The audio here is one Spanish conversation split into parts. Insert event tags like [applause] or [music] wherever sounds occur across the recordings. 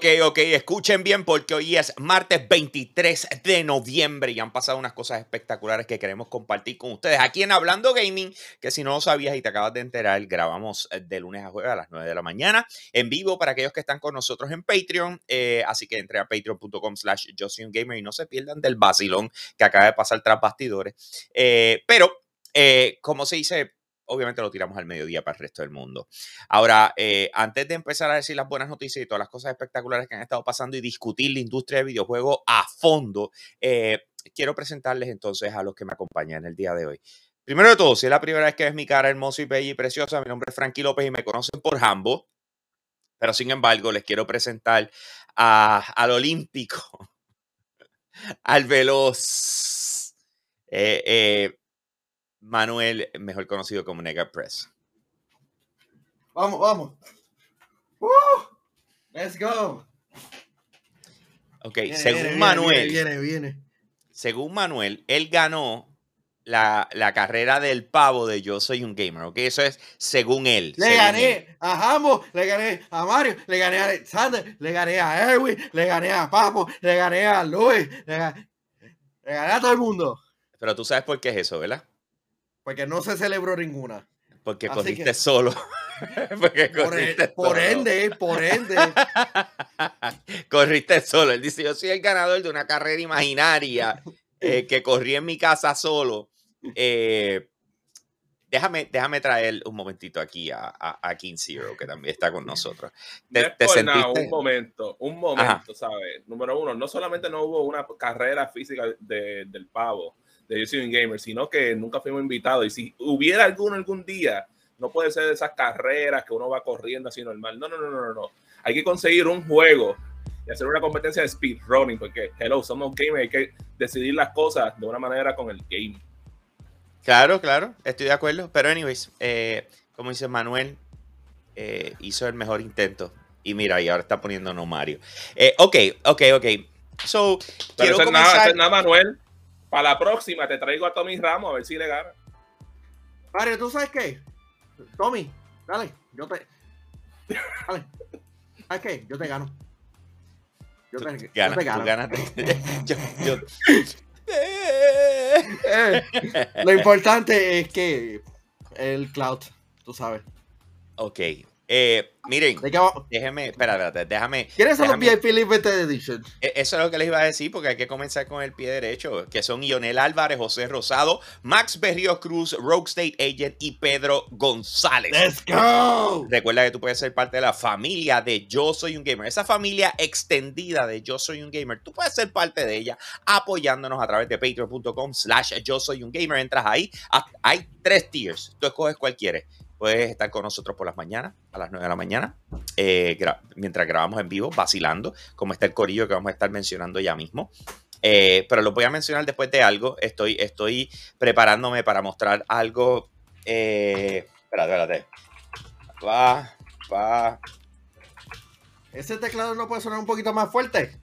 ok, ok. Escuchen bien porque hoy es martes 23 de noviembre y han pasado unas cosas espectaculares que queremos compartir con ustedes aquí en Hablando Gaming, que si no lo sabías y te acabas de enterar, grabamos eh, de lunes a jueves a las 9 de la mañana en vivo para aquellos que están con nosotros en Patreon. Eh, así que entre a patreon.com slash gamer y no se pierdan del vacilón que acaba de pasar tras bastidores. Eh, pero, como se dice obviamente lo tiramos al mediodía para el resto del mundo. Ahora, eh, antes de empezar a decir las buenas noticias y todas las cosas espectaculares que han estado pasando y discutir la industria de videojuegos a fondo, eh, quiero presentarles entonces a los que me acompañan el día de hoy. Primero de todo, si es la primera vez que ves mi cara hermosa y bella y preciosa, mi nombre es Frankie López y me conocen por Hambo, pero sin embargo les quiero presentar al olímpico, [laughs] al veloz, eh, eh Manuel, mejor conocido como Nega Press. Vamos, vamos. Let's go. Ok, según Manuel. Viene, viene, Según Manuel, él ganó la, carrera del pavo de Yo Soy un Gamer, ¿ok? Eso es según él. Le gané a Hambo, le gané a Mario, le gané a Alexander, le gané a Erwin, le gané a Papo, le gané a Luis, le gané a todo el mundo. Pero tú sabes por qué es eso, ¿verdad? Porque no se celebró ninguna. Porque corriste solo. [laughs] Porque e, corriste por, ende, por ende. [laughs] corriste solo. Él dice, yo soy el ganador de una carrera imaginaria eh, que corrí en mi casa solo. Eh, déjame, déjame traer un momentito aquí a, a, King Zero, que también está con nosotros. ¿Te, un momento, un momento, ¿sabes? Número uno, no solamente no hubo una carrera física del pavo, de Yo Soy un Gamer, sino que nunca fuimos invitados. Y si hubiera alguno algún día, no puede ser de esas carreras que uno va corriendo así normal. No, no, no, no, no. Hay que conseguir un juego y hacer una competencia de speedrunning, porque, hello, somos gamers, hay que decidir las cosas de una manera con el game. Claro, claro, estoy de acuerdo. Pero, anyways, eh, como dice Manuel, eh, hizo el mejor intento. Y mira, y ahora está poniendo no Mario. Eh, ok, ok, ok. So, quiero comenzar... nada, Manuel. Para la próxima te traigo a Tommy Ramos a ver si le gana. Mario, ¿tú sabes qué? Tommy, dale, yo te. Dale. ¿Sabes qué? Yo te gano. Yo te, yo te gano. [laughs] yo, yo... [laughs] Eh, lo importante es que el cloud, tú sabes. Ok, eh, miren, déjeme, espérate, déjame. ¿Quieres los VIP Limited Edition? E, eso es lo que les iba a decir, porque hay que comenzar con el pie derecho, que son Ionel Álvarez, José Rosado, Max Berrío Cruz, Rogue State Agent y Pedro González. ¡Let's go! Recuerda que tú puedes ser parte de la familia de Yo Soy un Gamer, esa familia extendida de Yo Soy un Gamer. Tú puedes ser parte de ella apoyándonos a través de patreon.com slash Yo Soy un Gamer. Entras ahí, hay tres tiers, tú escoges cuál quieres Puedes estar con nosotros por las mañanas, a las 9 de la mañana, eh, mientras grabamos en vivo, vacilando, como está el corillo que vamos a estar mencionando ya mismo. Eh, pero lo voy a mencionar después de algo. Estoy, estoy preparándome para mostrar algo. Eh, espérate, espérate. Va, va. ¿Ese teclado no puede sonar un poquito más fuerte?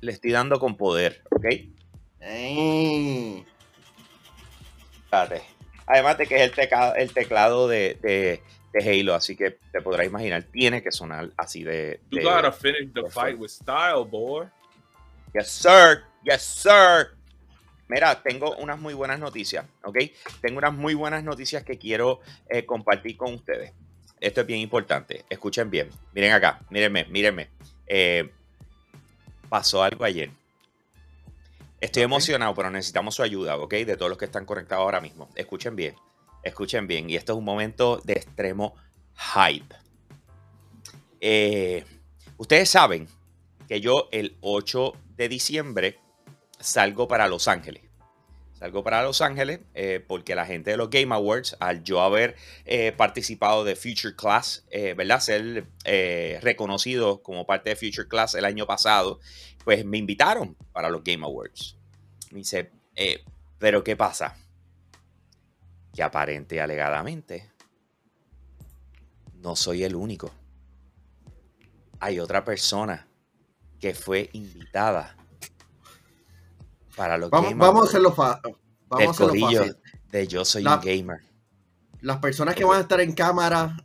Le estoy dando con poder, ¿ok? Espérate. Además de que es el teclado, el teclado de, de, Halo, así que te podrás imaginar, tiene que sonar así de. You gotta finish the fight with style, boy. Yes, sir. Yes, sir. Mira, tengo unas muy buenas noticias, ¿ok? Tengo unas muy buenas noticias que quiero eh, compartir con ustedes. Esto es bien importante. Escuchen bien. Miren acá, mírenme, mírenme. Eh, pasó algo ayer. Estoy emocionado, pero necesitamos su ayuda, ¿ok? De todos los que están conectados ahora mismo. Escuchen bien, escuchen bien. Y esto es un momento de extremo hype. Eh, ustedes saben que yo el 8 de diciembre salgo para Los Ángeles. Salgo para Los Ángeles eh, porque la gente de los Game Awards, al yo haber eh, participado de Future Class, ¿verdad? Ser reconocido como parte de Future Class el año pasado, pues me invitaron para los Game Awards. Me dice, eh, pero ¿qué pasa? Que aparente y alegadamente no soy el único. Hay otra persona que fue invitada para los vamos, Game Vamos a hacerlo, fácil. vamos a fácil. De Yo Soy un Gamer. Las personas que van a estar en cámara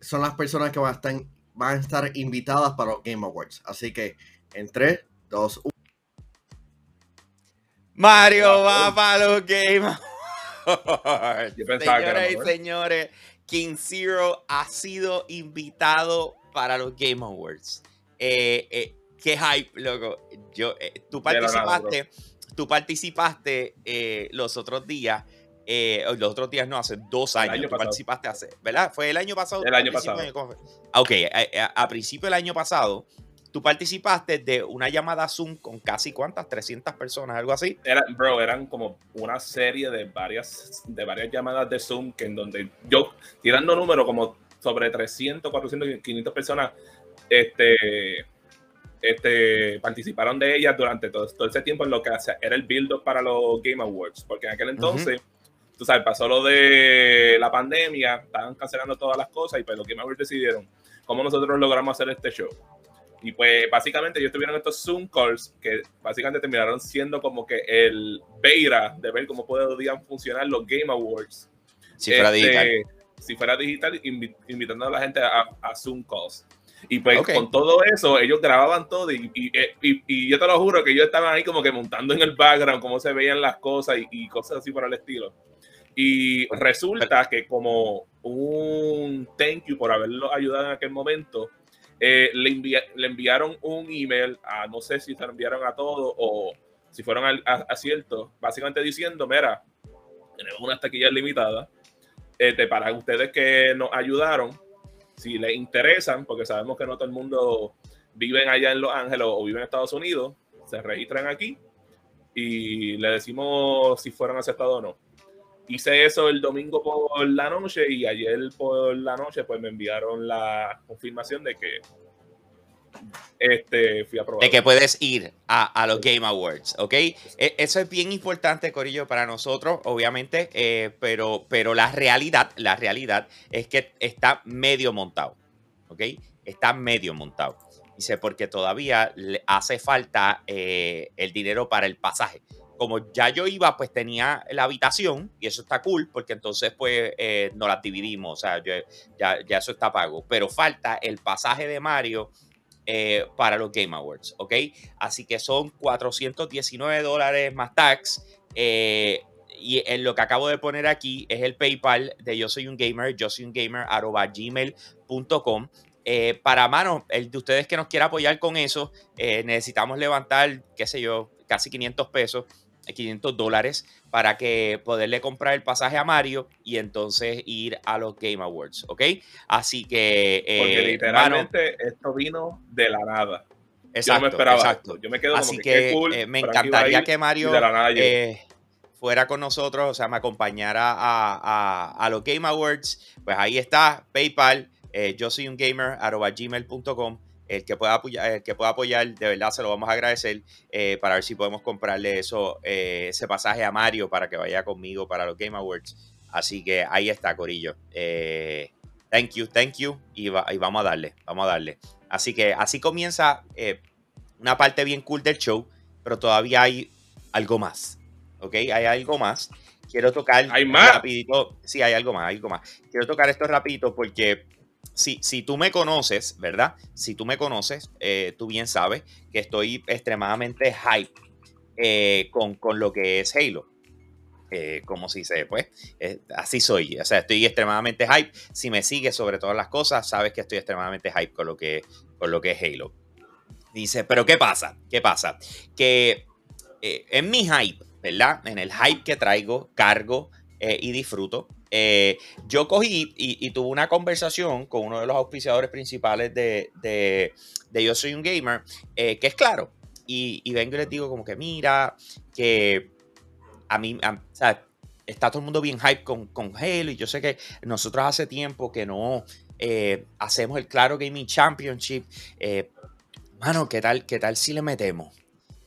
son las personas que van a estar van a estar invitadas para los Game Awards. Así que en 3, 2, 1. Mario va para los Game Awards. Señoras y señores, King Zero ha sido invitado para los Game Awards. Eh, eh, qué hype, loco. Yo, eh, tú participaste, tú participaste los otros días. los otros días no, hace dos años. tú participaste hace, ¿verdad? ¿Fue el año pasado? El año pasado. ok, a, principio del año pasado, tú participaste de una llamada Zoom con casi cuántas, 300 personas, algo así. Era, bro, eran como una serie de varias, de varias llamadas de Zoom que en donde yo, tirando números como sobre 300, 400, 500 personas, este, este, participaron de ellas durante todo, todo ese tiempo en lo que era el build-up para los Game Awards, porque en aquel entonces, tú sabes, pasó lo de la pandemia, estaban cancelando todas las cosas y pues los Game Awards decidieron cómo nosotros logramos hacer este show. Y pues básicamente ellos tuvieron estos Zoom calls que básicamente terminaron siendo como que el beta de ver cómo podían funcionar los Game Awards. Si fuera este, digital. Si fuera digital, invitando a la gente a, a Zoom calls. Y pues con todo eso, ellos grababan todo y, y, yo te lo juro que yo estaba ahí como que montando en el background cómo se veían las cosas y, cosas así por el estilo. Y resulta que como un thank you por haberlo ayudado en aquel momento, eh, le, le, enviaron un email a, no sé si se lo enviaron a todos o si fueron a, cierto, básicamente diciendo, mira, tenemos una taquilla limitada este, para ustedes que nos ayudaron si les interesan, porque sabemos que no todo el mundo vive allá en Los Ángeles o vive en Estados Unidos, se registran aquí y le decimos si fueron aceptados o no. Hice eso el domingo por la noche y ayer por la noche pues me enviaron la confirmación de que este, fui aprobado. De que puedes ir a, los Game Awards, ¿ok? E, eso es bien importante, Corillo, para nosotros, obviamente, eh, pero, pero la realidad, la realidad es que está medio montado, ¿ok? Está medio montado. Dice, porque todavía le hace falta eh, el dinero para el pasaje. Como ya yo iba, pues tenía la habitación y eso está cool, porque entonces pues eh, nos las dividimos, o sea, ya, ya eso está pago. Pero falta el pasaje de Mario eh, para los Game Awards, ¿ok? Así que son 419 dólares más tax. Eh, y en lo que acabo de poner aquí es el PayPal de Yo Soy un Gamer, yo soy un gamer, arroba gmail.com. Para mano, el de ustedes que nos quiera apoyar con eso, necesitamos levantar, qué sé yo, casi 500 pesos 500 dólares para que poderle comprar el pasaje a Mario y entonces ir a los Game Awards, ¿ok? Así que... Eh, Porque literalmente esto vino de la nada. Exacto, Yo me esperaba exacto. Yo me quedo Así que, eh, me encantaría que Mario eh, fuera con nosotros, o sea, me acompañara a, los Game Awards. Pues ahí está, PayPal, yo soy un gamer, arroba gmail.com el que pueda apoyar, el que pueda apoyar, de verdad se lo vamos a agradecer eh, para ver si podemos comprarle eso, eh, ese pasaje a Mario para que vaya conmigo para los Game Awards. Así que ahí está, Corillo. Eh, thank you, thank you. Y, vamos a darle, vamos a darle. Así que así comienza una parte bien cool del show, pero todavía hay algo más. ¿Ok? Hay algo más. Quiero tocar ¿Hay más? rapidito. Sí, hay algo más, hay algo más. Quiero tocar esto rapidito porque si, si, tú me conoces, ¿verdad? Si tú me conoces, eh, tú bien sabes que estoy extremadamente hype eh, con, lo que es Halo. Eh, como si se, pues, así soy. O sea, estoy extremadamente hype. Si me sigues sobre todas las cosas, sabes que estoy extremadamente hype con lo que, con lo que es Halo. Dice, pero ¿qué pasa? ¿Qué pasa? Que en mi hype, ¿verdad? En el hype que traigo, cargo y disfruto, eh, yo cogí y, tuve una conversación con uno de los auspiciadores principales de, Yo Soy un Gamer, eh, que es claro. Y, vengo y les digo como que mira, que a mí, o sea, está todo el mundo bien hype con, con Halo y yo sé que nosotros hace tiempo que no eh, hacemos el Claro Gaming Championship. mano, ¿qué tal, ¿qué tal si le metemos?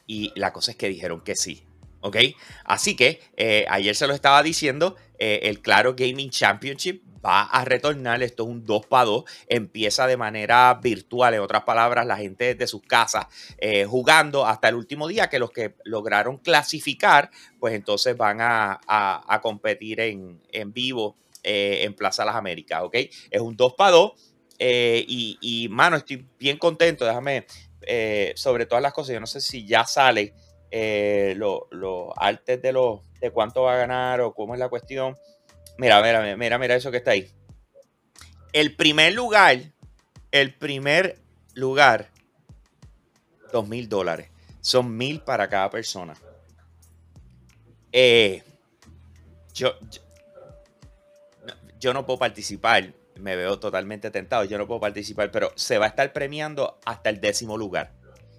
Y la cosa es que dijeron que sí. ¿Ok? Así que ayer se lo estaba diciendo, eh, el Claro Gaming Championship va a retornar. Esto es un 2 para 2. Empieza de manera virtual, en otras palabras, la gente desde sus casas eh, jugando hasta el último día, que los que lograron clasificar, pues entonces van a, competir en, vivo eh, en Plaza Las Américas. ¿ok? Es un 2 para 2. y, y, mano, estoy bien contento. Déjame, sobre todas las cosas, yo no sé si ya sale los lo artes de, los, de cuánto va a ganar o cómo es la cuestión. Mira, mira, mira, mira eso que está ahí. El primer lugar, el primer lugar, dos mil dólares. Son mil para cada persona. Eh, yo, yo, no puedo participar. Me veo totalmente tentado. Yo no puedo participar, pero se va a estar premiando hasta el décimo lugar.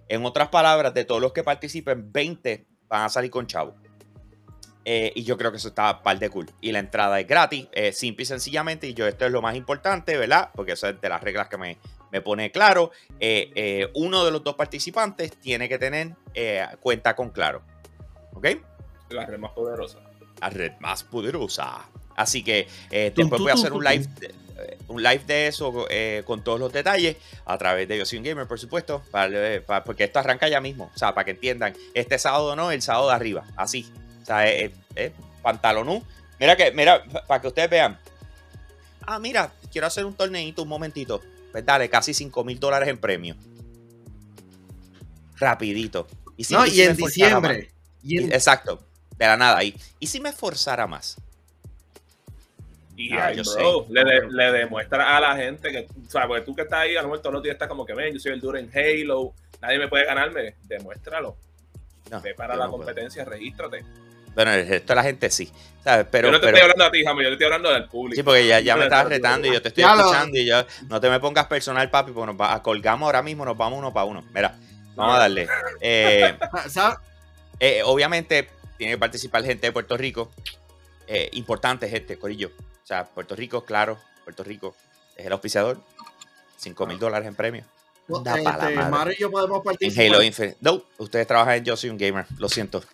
En otras palabras, de todos los que participen, 20 van a salir con chavo. Eh, y yo creo que eso está par de cool. Y la entrada es gratis, simple y sencillamente. Y yo, esto es lo más importante, ¿verdad? Porque eso es de las reglas que me, me pone claro. Eh, eh, uno de los dos participantes tiene que tener cuenta con Claro. ¿Ok? La red más poderosa. La red más poderosa. Así que después voy a hacer un live, un live de eso con todos los detalles a través de Yo Soy un Gamer, por supuesto, porque esto arranca ya mismo. O sea, para que entiendan, este sábado no, el sábado de arriba, así. O sea, es, pantalonú. Mira que, mira, para que ustedes vean. Ah, mira, quiero hacer un torneito un momentito. Pues dale, casi 5 mil dólares en premio. Rapidito. Y no, y, en diciembre. exacto, de la nada. Y, y si me esforzara más. Y ah, bro, le, le, demuestra a la gente que, o sea, porque tú que estás ahí, a lo mejor todos los días estás como que, ven, yo soy el duro en Halo, nadie me puede ganarme. Demuéstralo. Ve para la competencia, regístrate. Bueno, el resto de la gente sí. ¿sabes? Pero, yo no te estoy hablando a ti, Jamie, yo te estoy hablando del público. Sí, porque ya, ya me estás retando y yo te estoy escuchando y yo no te me pongas personal, papi, porque nos va, colgamos ahora mismo, nos vamos uno para uno. Mira, vamos a darle. [laughs] Eh, [laughs] eh, obviamente tiene que participar gente de Puerto Rico. Eh, importante gente, Corillo. O sea, Puerto Rico, claro, Puerto Rico es el auspiciador. 5 mil dólares en premio. este, Mario y yo podemos participar. En Halo Infinite. No, ustedes trabajan en Yo Soy un Gamer, lo siento.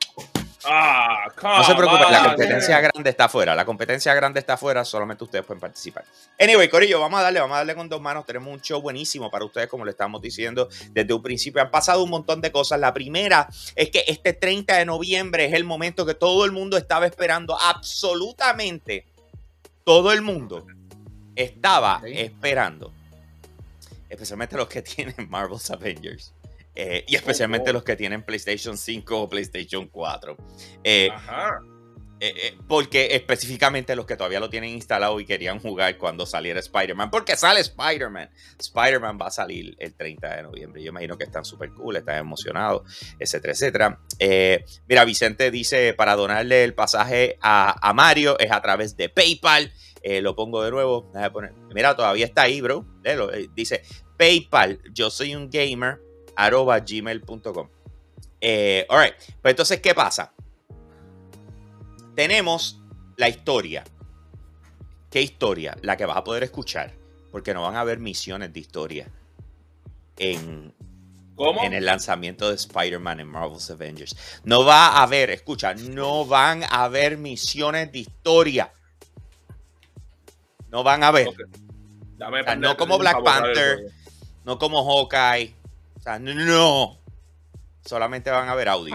Ah, no se preocupen, la competencia grande está afuera. La competencia grande está afuera, solamente ustedes pueden participar. Anyway, Corillo, vamos a darle, vamos a darle con dos manos. Tenemos un show buenísimo para ustedes, como le estamos diciendo desde un principio. Han pasado un montón de cosas. La primera es que este 30 de noviembre es el momento que todo el mundo estaba esperando. Absolutamente todo el mundo estaba esperando. Especialmente los que [laughs] tienen Marvel's Avengers. Eh, y especialmente oh, oh. los que tienen PlayStation 5 o PlayStation 4. Eh, eh, porque específicamente los que todavía lo tienen instalado y querían jugar cuando saliera Spider-Man. Porque sale Spider-Man. Spider-Man va a salir el 30 de noviembre. Yo imagino que están súper cool, están emocionados, etcétera, etcétera. mira, Vicente dice, para donarle el pasaje a, Mario es a través de PayPal. lo pongo de nuevo. Mira, todavía está ahí, bro. dice, PayPal, yo soy un gamer arroba gmail.com. Eh, alright, pues entonces, ¿qué pasa? Tenemos la historia. ¿Qué historia? La que vas a poder escuchar, porque no van a haber misiones de historia en, en el lanzamiento de Spider-Man en Marvel's Avengers. No va a haber, escucha, no van a haber misiones de historia. No van a haber. no como Black Panther, no como Hawkeye, o sea, no. Solamente van a ver audio.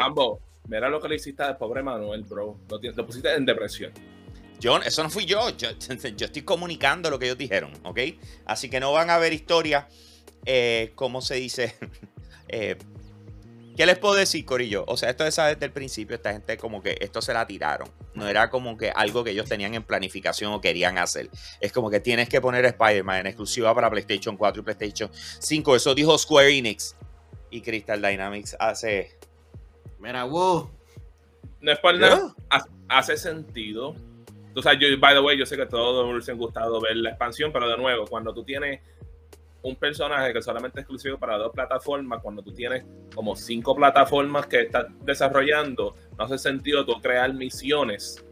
Mira lo que le hiciste al pobre Manuel, bro. Lo, pusiste en depresión. Yo, eso no fui yo. yo. estoy comunicando lo que ellos dijeron, ¿ok? Así que no van a ver historia, eh, ¿cómo se dice? [laughs] eh, ¿Qué les puedo decir, Corillo? O sea, esto es desde el principio, esta gente como que esto se la tiraron. No era como que algo que ellos tenían en planificación o querían hacer. Es como que tienes que poner Spider-Man en exclusiva para PlayStation 4 y PlayStation 5. Eso dijo Square Enix. Y Crystal Dynamics hace... Mira, wow. No es por nada. Hace sentido. O sea, yo, by the way, yo sé que a todos les han gustado ver la expansión, pero de nuevo, cuando tú tienes un personaje que solamente es exclusivo para dos plataformas, cuando tú tienes como cinco plataformas que estás desarrollando, no hace sentido tú crear misiones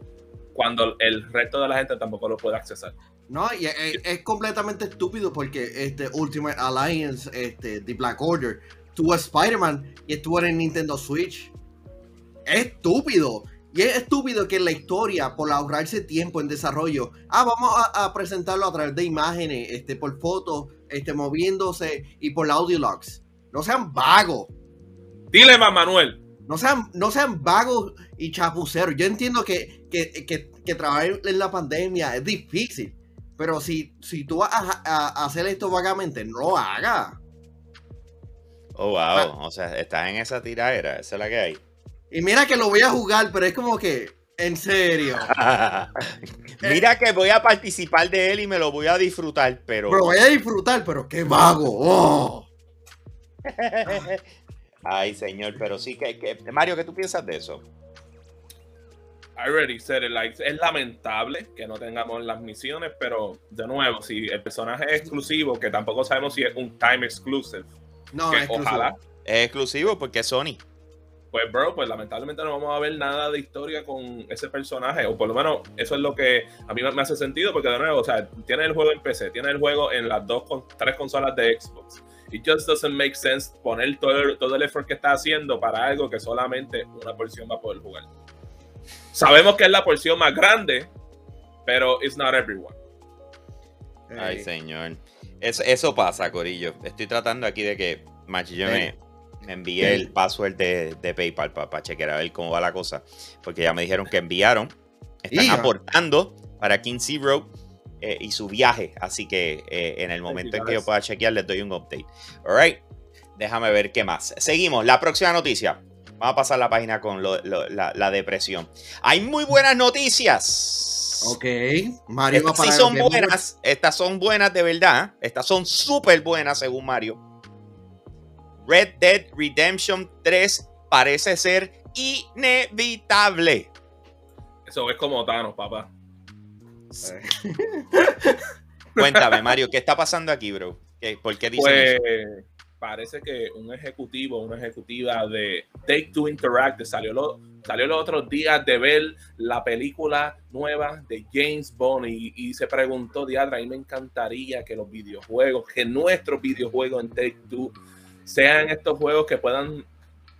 cuando el resto de la gente tampoco lo puede accesar. No, y es, completamente estúpido porque este Ultimate Alliance, este, The Black Order, tuvo Spider-Man y estuvo en Nintendo Switch. Es estúpido. Y es estúpido que en la historia, por ahorrarse tiempo en desarrollo, ah, vamos a, presentarlo a través de imágenes, este, por fotos, este, moviéndose y por audio logs. No sean vagos. Dile más, Manuel. No sean, no sean vagos y chapuceros. Yo entiendo que, que, trabajar en la pandemia es difícil. Pero si, si tú vas a, hacer esto vagamente, no lo hagas. Oh, wow. Ah. O sea, estás en esa tiradera. Esa es la que hay. Y mira que lo voy a jugar, pero es como que, en serio. [laughs] mira que voy a participar de él y me lo voy a disfrutar, pero. Pero voy a disfrutar, pero qué vago. Oh. [laughs] Ay, señor, pero sí que, Mario, ¿qué tú piensas de eso? I already said it, like, es lamentable que no tengamos las misiones, pero de nuevo, si el personaje es exclusivo, que tampoco sabemos si es un time exclusive. No, es ojalá. Es exclusivo porque es Sony. Pues, bro, pues lamentablemente no vamos a ver nada de historia con ese personaje, o por lo menos eso es lo que a mí me hace sentido, porque de nuevo, o sea, tiene el juego en PC, tiene el juego en las dos, tres consolas de Xbox It just doesn't make sense poner todo el, todo el effort que está haciendo para algo que solamente una porción va a poder jugar. Sabemos que es la porción más grande, pero it's not everyone. Ay, señor. Eso, eso, pasa, Corillo. Estoy tratando aquí de que Machi, yo me, envíe el password de, de PayPal para chequear a ver cómo va la cosa. Porque ya me dijeron que enviaron. Están aportando para King Zero eh, y su viaje. Así que eh, en el momento en que yo pueda chequear, les doy un update. Alright, déjame ver qué más. Seguimos. La próxima noticia. Vamos a pasar la página con la, depresión. Hay muy buenas noticias. Ok. Mario estas sí son buenas. Estas son buenas de verdad. Estas son súper buenas según Mario. Red Dead Redemption 3 parece ser inevitable. Eso es como Thanos, papá. [laughs] Cuéntame, Mario, ¿qué está pasando aquí, bro? ¿Por qué dicen pues, Parece que un ejecutivo, una ejecutiva de Take Two Interactive salió, lo, salió los otros días de ver la película nueva de James Bond y, se preguntó, Diadra, a mí me encantaría que los videojuegos, que nuestros videojuegos en Take Two sean estos juegos que puedan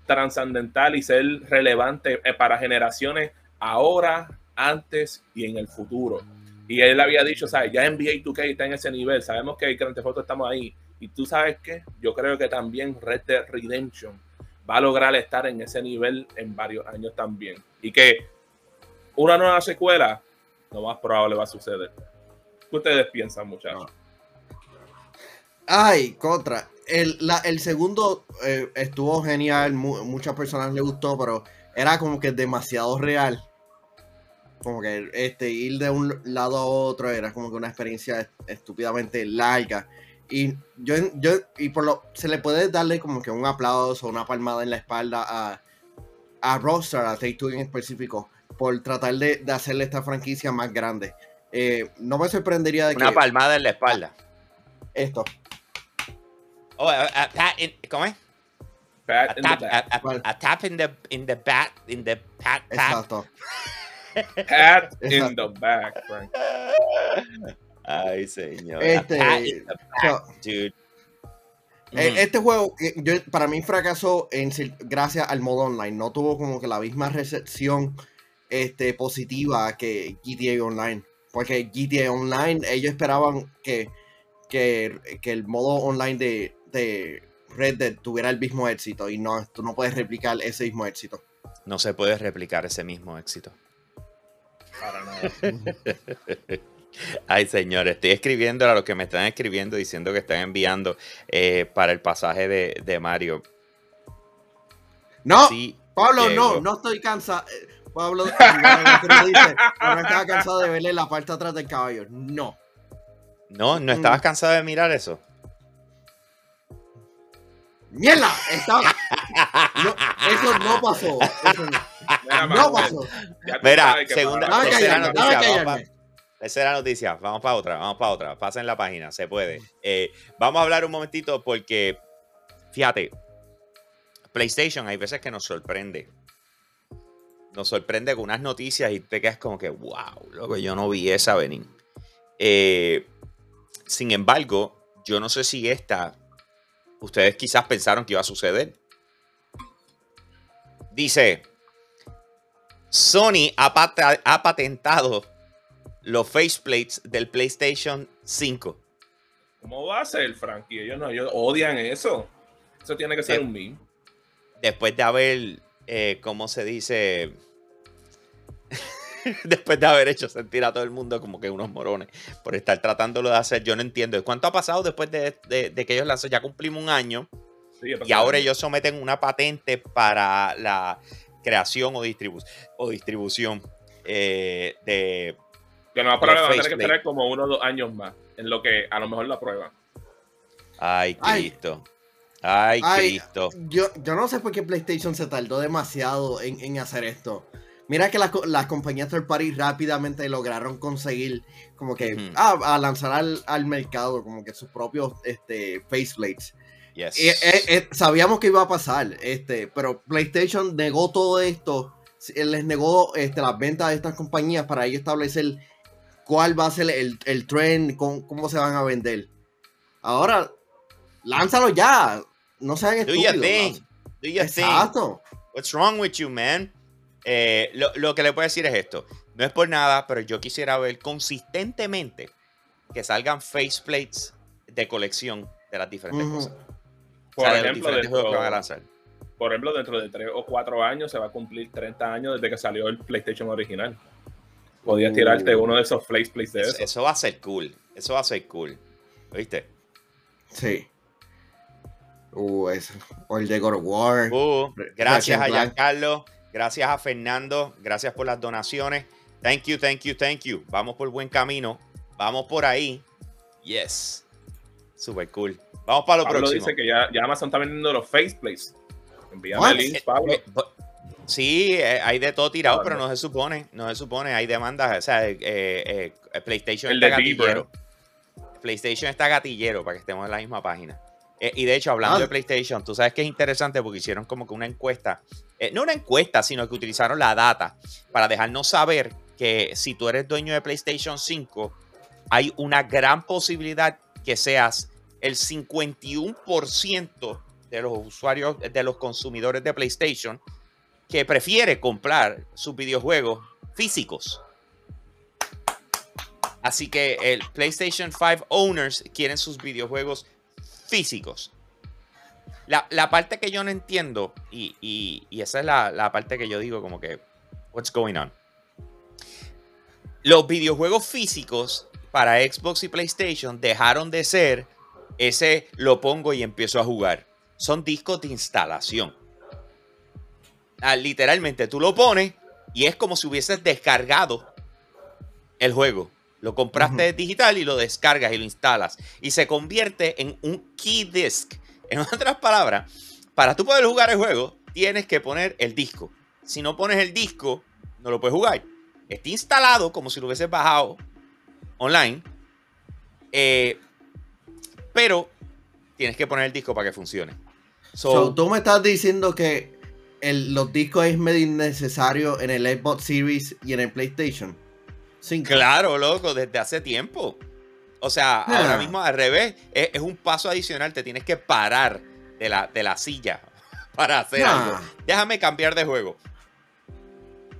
trascendental y ser relevantes eh, para generaciones ahora, antes y en el futuro. Y él había dicho, ¿sabes? Ya NBA 2K está en ese nivel, sabemos que Grand Theft estamos ahí. Y tú sabes qué, yo creo que también Red Dead Redemption va a lograr estar en ese nivel en varios años también. Y que una nueva secuela, lo más probable va a suceder. ¿Qué ustedes piensan, muchachos? Ay, contra. El, el segundo eh, estuvo genial, muchas personas le gustó, pero era como que demasiado real como que este, ir de un lado a otro era como que una experiencia estúpidamente larga. Y yo, yo y por lo se le puede darle como que un aplauso, una palmada en la espalda a, a Rockstar, a Take Two en específico, por tratar de, de hacerle esta franquicia más grande. Eh, no me sorprendería de que. Una palmada en la espalda. Esto. Oh, ¿Cómo es? a, tap, a, tap in the in the bat in the pat, Exacto. Pat in the back, Frank. [laughs] Ay, señor. Este, dude. E, mm. Este juego, yo, para mí fracasó en, gracias al modo online. No tuvo como que la misma recepción este, positiva que GTA Online. Porque GTA Online, ellos esperaban que, que, que el modo online de, de, Red Dead tuviera el mismo éxito. Y no, tú no puedes replicar ese mismo éxito. No se puede replicar ese mismo éxito. Para nada. [laughs] Ay, señor, estoy escribiendo a los que me están escribiendo diciendo que están enviando eh, para el pasaje de, Mario. No, Pablo, no, no estoy cansado. Eh, Pablo [laughs] dice, no estaba cansado de verle la parte atrás del caballo. No. No, no estabas cansado de mirar eso. ¡Mierda! Estaba... eso no pasó. Eso no, no pasó. Mira, segunda, tercera noticia. Tercera noticia. Vamos para otra, vamos para otra. Pasen la página, se puede. Eh, vamos a hablar un momentito porque, fíjate, PlayStation hay veces que nos sorprende. Nos sorprende con unas noticias y te quedas como que, wow, loco, yo no vi esa venir. Eh, sin embargo, yo no sé si esta ustedes quizás pensaron que iba a suceder. Dice, Sony ha, patentado los faceplates del PlayStation 5. ¿Cómo va a ser, Frankie? Ellos no, ellos odian eso. Eso tiene que ser un meme. Después de haber, eh, ¿cómo se dice? [laughs] después de haber hecho sentir a todo el mundo como que unos morones por estar tratándolo de hacer. Yo no entiendo. ¿Cuánto ha pasado después de, que ellos lanzan? Ya cumplimos un año. y ahora ellos someten una patente para la creación o, o distribución eh, de. Que no va a tener que esperar como uno o dos años más en lo que a lo mejor la prueba. Ay, Cristo. Ay, Cristo. Yo, yo no sé por qué PlayStation se tardó demasiado en, hacer esto. Mira que las, compañías third party rápidamente lograron conseguir como que ah, a lanzar al, mercado como que sus propios este, faceplates. Yes. Eh, eh, sabíamos que iba a pasar, este, pero PlayStation negó todo esto, les negó este, las ventas de estas compañías para ellos establecer cuál va a ser el, el trend, cómo, cómo se van a vender. Ahora lánzalo ya. No sean estúpidos. Do your Do Exacto. What's wrong with you, man? Eh, lo, que le puedo decir es esto. No es por nada, pero yo quisiera ver consistentemente que salgan faceplates de colección de las diferentes cosas. Por ejemplo, dentro, que van a lanzar. Por ejemplo, dentro de 3 o 4 años se va a cumplir 30 años desde que salió el PlayStation original. Podías tirarte uh. uno de esos faceplates de eso. Eso va a ser cool. Eso va a ser cool. ¿Viste? Sí. Uh, o el de God of War. Uh, gracias a Giancarlo, gracias a Fernando, gracias por las donaciones. Thank you, thank you, thank you. Vamos por buen camino. Vamos por ahí. Yes. Super cool. Vamos para lo Pablo próximo. dice que ya, ya, Amazon está vendiendo los faceplates. Envíame links, Pablo. Eh, sí, eh, hay de todo tirado, pero no se supone. No se supone. Hay demandas. O sea, eh, PlayStation está gatillero. PlayStation está gatillero para que estemos en la misma página. Eh, y de hecho, hablando de ah. PlayStation, tú sabes que es interesante porque hicieron como que una encuesta, eh, no una encuesta, sino que utilizaron la data para dejarnos saber que si tú eres dueño de PlayStation 5, hay una gran posibilidad que seas el 51% de los usuarios, de los consumidores de PlayStation que prefiere comprar sus videojuegos físicos. Así que el PlayStation 5 owners quieren sus videojuegos físicos. La, parte que yo no entiendo, y, esa es la, parte que yo digo como que, what's going on? Los videojuegos físicos para Xbox y PlayStation dejaron de ser ese lo pongo y empiezo a jugar. Son discos de instalación. Ah, literalmente, tú lo pones y es como si hubieses descargado el juego. Lo compraste digital y lo descargas y lo instalas. Y se convierte en un key disk. En [laughs] otras palabras, para tú poder jugar el juego, tienes que poner el disco. Si no pones el disco, no lo puedes jugar. Está instalado como si lo hubieses bajado online. Eh, pero tienes que poner el disco para que funcione. So, tú me estás diciendo que los discos es medio innecesario en el Xbox Series y en el PlayStation. Claro, loco, desde hace tiempo. O sea, ahora ah. mismo al revés, es, un paso adicional, te tienes que parar de la, de la silla [laughs] para hacer algo. Déjame cambiar de juego.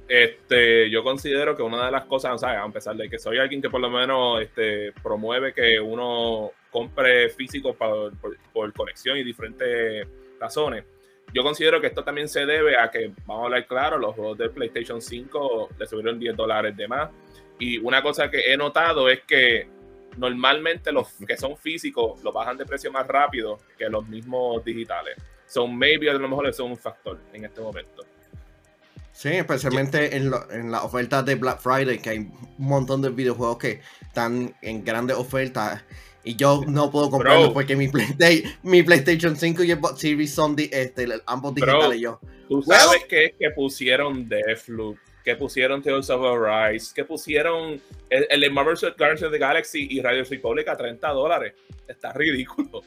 Este, yo considero que una de las cosas, o a pesar de que soy alguien que por lo menos este, promueve que uno compre físico por, por, conexión y diferentes razones, yo considero que esto también se debe a que, vamos a hablar claro, los juegos de PlayStation 5 le subieron 10 dólares de más. Y una cosa que he notado es que normalmente los que son físicos los bajan de precio más rápido que los mismos digitales. Son maybe a lo mejor es un factor en este momento. Sí, especialmente en, en las ofertas de Black Friday, que hay un montón de videojuegos que están en grandes ofertas y yo no puedo comprarlos porque mi, mi PlayStation 5 y Xbox Series son este, ambos digitales. yo. Tú sabes que, que pusieron Deathloop que pusieron Tales of Arise, que pusieron el, el Marvel Guardians of the Galaxy y Radio Republic a 30 dólares. Está ridículo.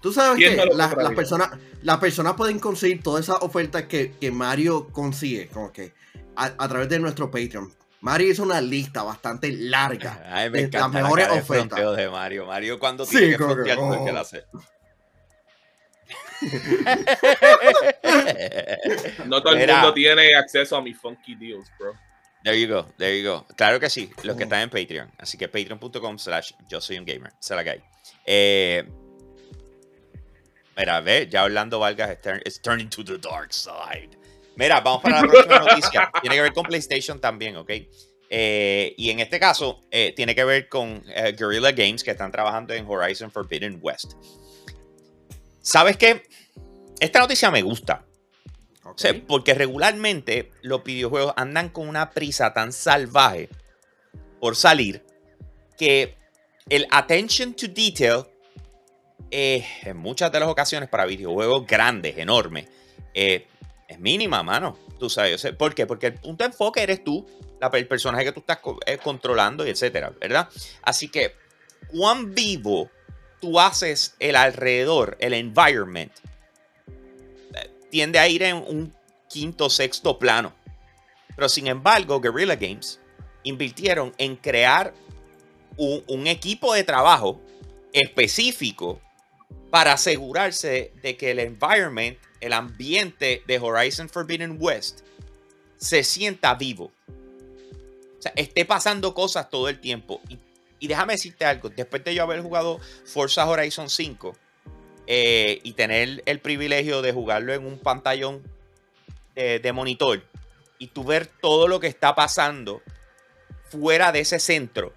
Tú sabes que las, personas, las personas pueden conseguir todas esas ofertas que, Mario consigue, como que a, través de nuestro Patreon. Mario hizo una lista bastante larga [laughs] de las mejores ofertas. de Mario. Mario cuando tiene que frontear, que, que la hace. [laughs] no todo el mundo tiene acceso a mis funky deals, bro. There you go, there you go. Claro que sí, los que están en Patreon. Así que patreon.com slash yo soy un gamer. Se la cae. Eh, mira, ve, ya Orlando Vargas it's turning to the dark side. Mira, vamos para la [laughs] próxima noticia. Tiene que ver con PlayStation también, ¿ok? Eh, y en este caso, eh, tiene que ver con eh, Guerrilla Games, que están trabajando en Horizon Forbidden West. ¿Sabes qué? Esta noticia me gusta. porque regularmente los videojuegos andan con una prisa tan salvaje por salir que el attention to detail en muchas de las ocasiones para videojuegos grandes, enormes, es mínima, mano. Tú sabes, ¿por qué? Porque el punto de enfoque eres tú, el personaje que tú estás eh, controlando y etcétera, ¿verdad? Así que, ¿cuán vivo tú haces el alrededor, el environment? Eh, tiende a ir en un quinto sexto plano. Pero sin embargo, Guerrilla Games invirtieron en crear un equipo de trabajo específico para asegurarse de que el environment, el ambiente de Horizon Forbidden West se sienta vivo. O sea, esté pasando cosas todo el tiempo. Y, déjame decirte algo, después de yo haber jugado Forza Horizon 5 eh, y tener el privilegio de jugarlo en un pantallón de monitor y tú ver todo lo que está pasando fuera de ese centro,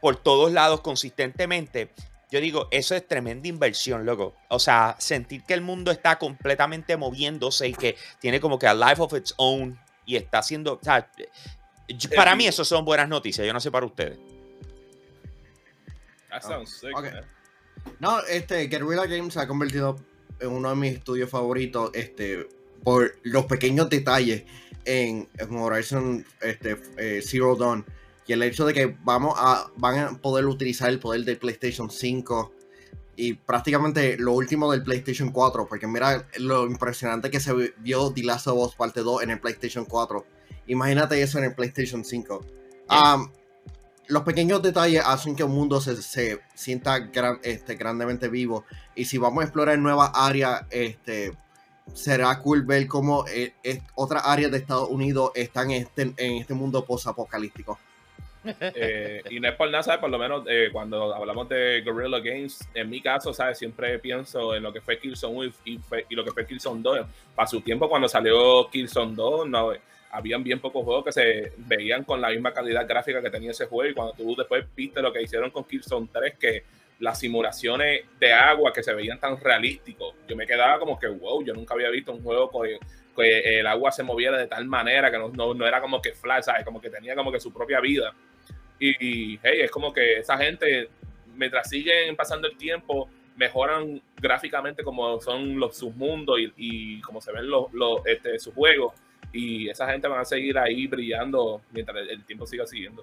por todos lados consistentemente, yo digo, eso es tremenda inversión, loco. O sea, sentir que el mundo está completamente moviéndose y que tiene como que a life of its own y está haciendo. O sea, para mí, eso son buenas noticias. Yo no sé para ustedes. That sounds sick, No, este, Guerrilla Games se ha convertido en uno de mis estudios favoritos este, por los pequeños detalles en, Horizon este, eh, Zero Dawn y el hecho de que vamos a, van a poder utilizar el poder del PlayStation 5 y prácticamente lo último del PlayStation 4, porque mira lo impresionante que se vio The Last of Us Parte 2 en el PlayStation 4. Imagínate eso en el PlayStation 5. los pequeños detalles hacen que un mundo se, sienta gran, este, grandemente vivo. Y si vamos a explorar nuevas áreas, este, será cool ver cómo eh, otras áreas de Estados Unidos están este, en este mundo post-apocalíptico. Eh, y no es por nada, ¿sabes? Por lo menos eh, cuando hablamos de Guerrilla Games, en mi caso, ¿sabes? Siempre pienso en lo que fue Killzone y, y, lo que fue Killzone 2. Para su tiempo, cuando salió Killzone 2, no, habían bien pocos juegos que se veían con la misma calidad gráfica que tenía ese juego. Y cuando tú después viste lo que hicieron con Killzone 3, que las simulaciones de agua que se veían tan realísticos, yo me quedaba como que, wow, yo nunca había visto un juego que, que el agua se moviera de tal manera que no, no, no era como que flash, ¿sabes? Como que tenía como que su propia vida. Y, hey, es como que esa gente, mientras siguen pasando el tiempo, mejoran gráficamente como son los submundos y, y como se ven los, los este, sus juegos. Y esa gente van a seguir ahí brillando mientras el, tiempo siga siguiendo.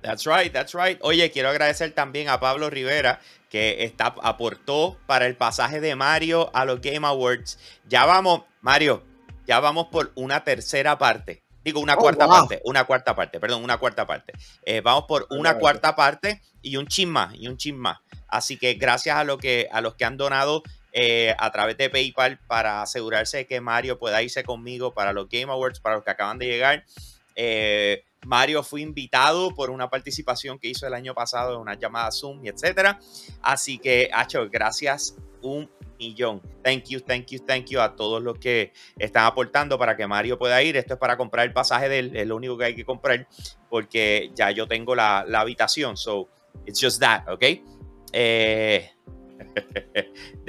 That's right, that's right. Oye, quiero agradecer también a Pablo Rivera que está, aportó para el pasaje de Mario a los Game Awards. Ya vamos, Mario, ya vamos por una tercera parte. Digo, una oh, cuarta parte, una cuarta parte, perdón, una cuarta parte. Eh, vamos por una cuarta parte y un chin más, y un chin más. Así que gracias a, lo que, a los que han donado eh, a través de PayPal para asegurarse de que Mario pueda irse conmigo para los Game Awards, para los que acaban de llegar. Eh, Mario fue invitado por una participación que hizo el año pasado en una llamada Zoom y etcétera. Así que, Hacho, gracias un millón. Thank you, thank you, thank you a todos los que están aportando para que Mario pueda ir. Esto es para comprar el pasaje de él, es lo único que hay que comprar porque ya yo tengo la, la habitación. So, it's just that, ¿ok? Eh, [laughs]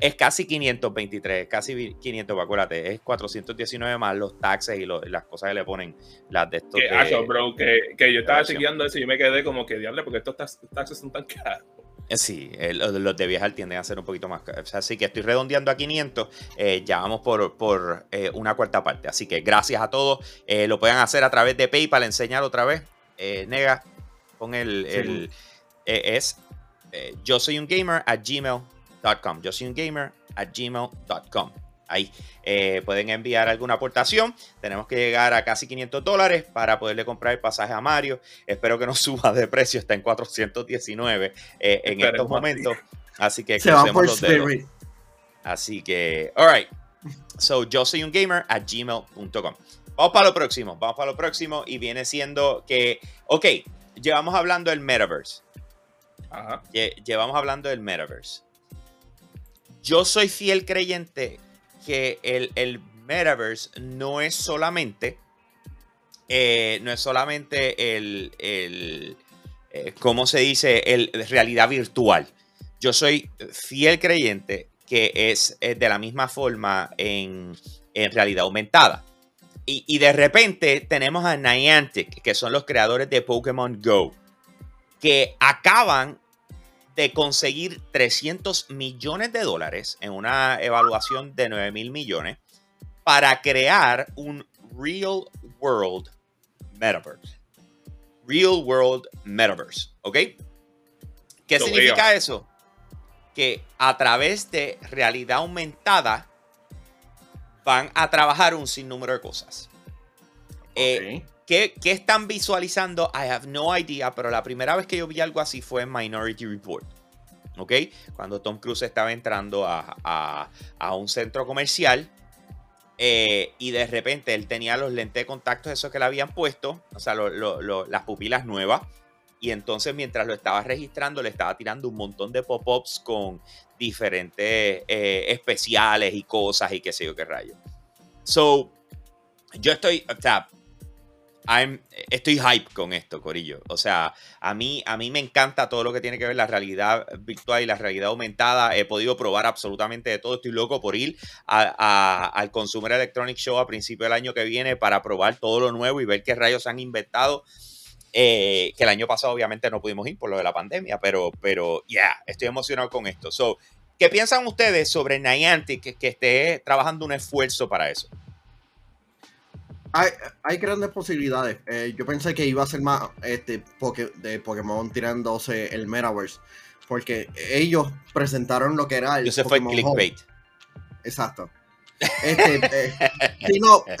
es casi 523, casi 500, acuérdate, es 419 más los taxes y las cosas que le ponen las de estos. Que, que, yo estaba siguiendo eso y me quedé como que diable, porque estos taxes son tan caros. Eh, sí, los de viajar tienden a ser un poquito más caros. Así que estoy redondeando a 500. Eh, ya vamos por, por eh, una cuarta parte. Así que gracias a todos. lo pueden hacer a través de PayPal. Enseñar otra vez. Nega, con el. es yo soy un gamer a gmail.com. Yo soy un gamer a gmail.com. Ahí eh, pueden enviar alguna aportación. Tenemos que llegar a casi 500 dólares para poderle comprar el pasaje a Mario. Espero que no [laughs] suba de precio, está en 419 eh, en estos momentos. Así que crucemos los dedos. Así que, alright. So, yo soy un gamer a gmail.com. Vamos para lo próximo, vamos para lo próximo y viene siendo que, ok, llevamos hablando del metaverse. Llevamos hablando del metaverse. Yo soy fiel creyente que el, metaverse no es solamente, eh, no es solamente el, el eh, ¿cómo se dice? El realidad virtual. Yo soy fiel creyente que es, de la misma forma en, realidad aumentada. Y, de repente tenemos a Niantic, que son los creadores de Pokémon Go, que acaban de conseguir 300 millones de dólares en una evaluación de 9 mil millones para crear un Real World Metaverse. Real World Metaverse, ¿ok? ¿Qué significa eso? Que a través de realidad aumentada van a trabajar un sinnúmero de cosas. Eh, ¿qué, están visualizando? I have no idea, pero la primera vez que yo vi algo así fue en Minority Report. ¿Ok? Cuando Tom Cruise estaba entrando a, un centro comercial eh, y de repente él tenía los lentes de contacto esos que le habían puesto, o sea, las pupilas nuevas. Y entonces mientras lo estaba registrando le estaba tirando un montón de pop-ups con diferentes eh, especiales y cosas y qué sé yo qué rayo. So, yo estoy, o sea, estoy hype con esto, Corillo. O sea, a mí, a mí me encanta todo lo que tiene que ver la realidad virtual y la realidad aumentada. He podido probar absolutamente de todo. Estoy loco por ir al Consumer Electronic Show a principio del año que viene para probar todo lo nuevo y ver qué rayos han inventado. Eh, que el año pasado obviamente no pudimos ir por lo de la pandemia, pero, pero, yeah, estoy emocionado con esto. So, ¿Qué piensan ustedes sobre Niantic que, que esté trabajando un esfuerzo para eso? Hay, grandes posibilidades. Eh, yo pensé que iba a ser más este, de Pokémon tirándose el Metaverse. Porque ellos presentaron lo que era el. Yo fue clickbait. Exacto. Este, eh,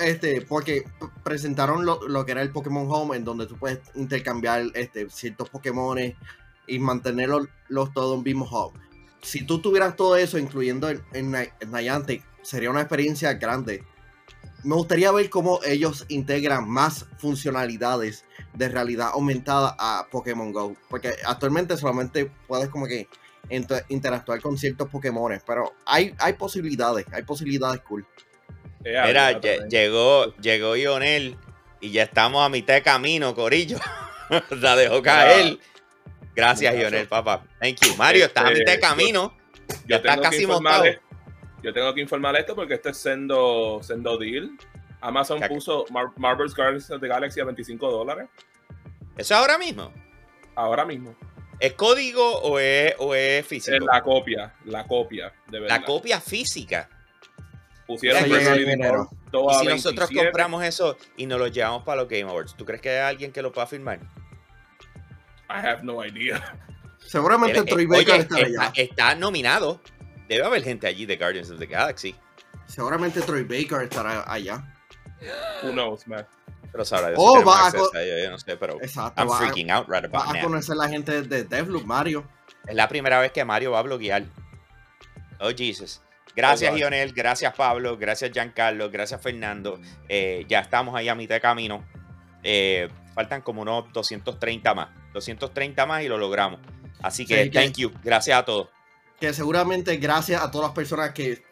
[laughs] este, porque presentaron lo, que era el Pokémon Home, en donde tú puedes intercambiar este, ciertos Pokémon y mantenerlos los todos en mismo home. Si tú tuvieras todo eso, incluyendo en, en Niantic, sería una experiencia grande me gustaría ver cómo ellos integran más funcionalidades de realidad aumentada a Pokémon Go. Porque actualmente solamente puedes como que interactuar con ciertos Pokémon. Pero hay, hay posibilidades, hay posibilidades cool. Mira, llegó, llegó Ionel y ya estamos a mitad de camino, Corillo. [laughs] La dejó caer. Gracias, Ionel, papá. Thank you. Mario, estás a mitad de este, camino. Ya estás casi montado. Yo tengo que informar esto porque este es sendo, sendo deal. Amazon puso Marvel's Guardians of the Galaxy a 25 dólares. ¿Eso ahora mismo? Ahora mismo. ¿Es código o es, o es físico? Es la copia, la copia, de verdad. La copia física. Pusieron dinero. Y si nosotros compramos eso y nos lo llevamos para los Game Awards, ¿tú crees que hay alguien que lo pueda firmar? I have no idea. Seguramente Troy Baker está, allá. Está nominado. Debe haber gente allí de Guardians of the Galaxy. Seguramente Troy Baker estará allá. Who knows, man. Pero sabrá Dios oh, va a yo, yo, no sé, pero Exacto, I'm freaking out right about va a conocer la gente de Devloop, Mario. Es la primera vez que Mario va a bloguear. Oh, Jesus. Gracias, oh, Lionel. Gracias, Pablo. Gracias, Giancarlo. Gracias, Fernando. Eh, ya estamos ahí a mitad de camino. Eh, faltan como unos 230 más. 230 más y lo logramos. Así que, thank you. Gracias a todos que seguramente gracias a todas las personas que,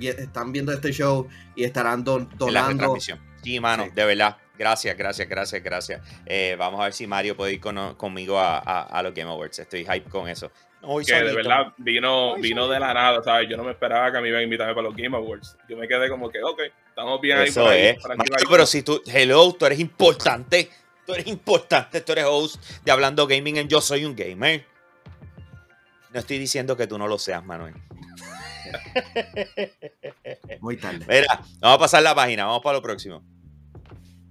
están viendo este show y estarán donando. La retransmisión. Sí, mano, de verdad. Gracias, gracias, gracias, gracias. Eh, vamos a ver si Mario puede ir conmigo a, los Game Awards. Estoy hype con eso. que de verdad vino, vino de la nada, ¿sabes? Yo no me esperaba que me iban a invitarme para los Game Awards. Yo me quedé como que, ok, estamos bien ahí. Eso es. pero si tú, hello, tú eres importante. Tú eres importante, tú eres host de Hablando Gaming en Yo Soy un Gamer. No estoy diciendo que tú no lo seas, Manuel. [laughs] Muy tarde. Mira, vamos a pasar la página, vamos para lo próximo.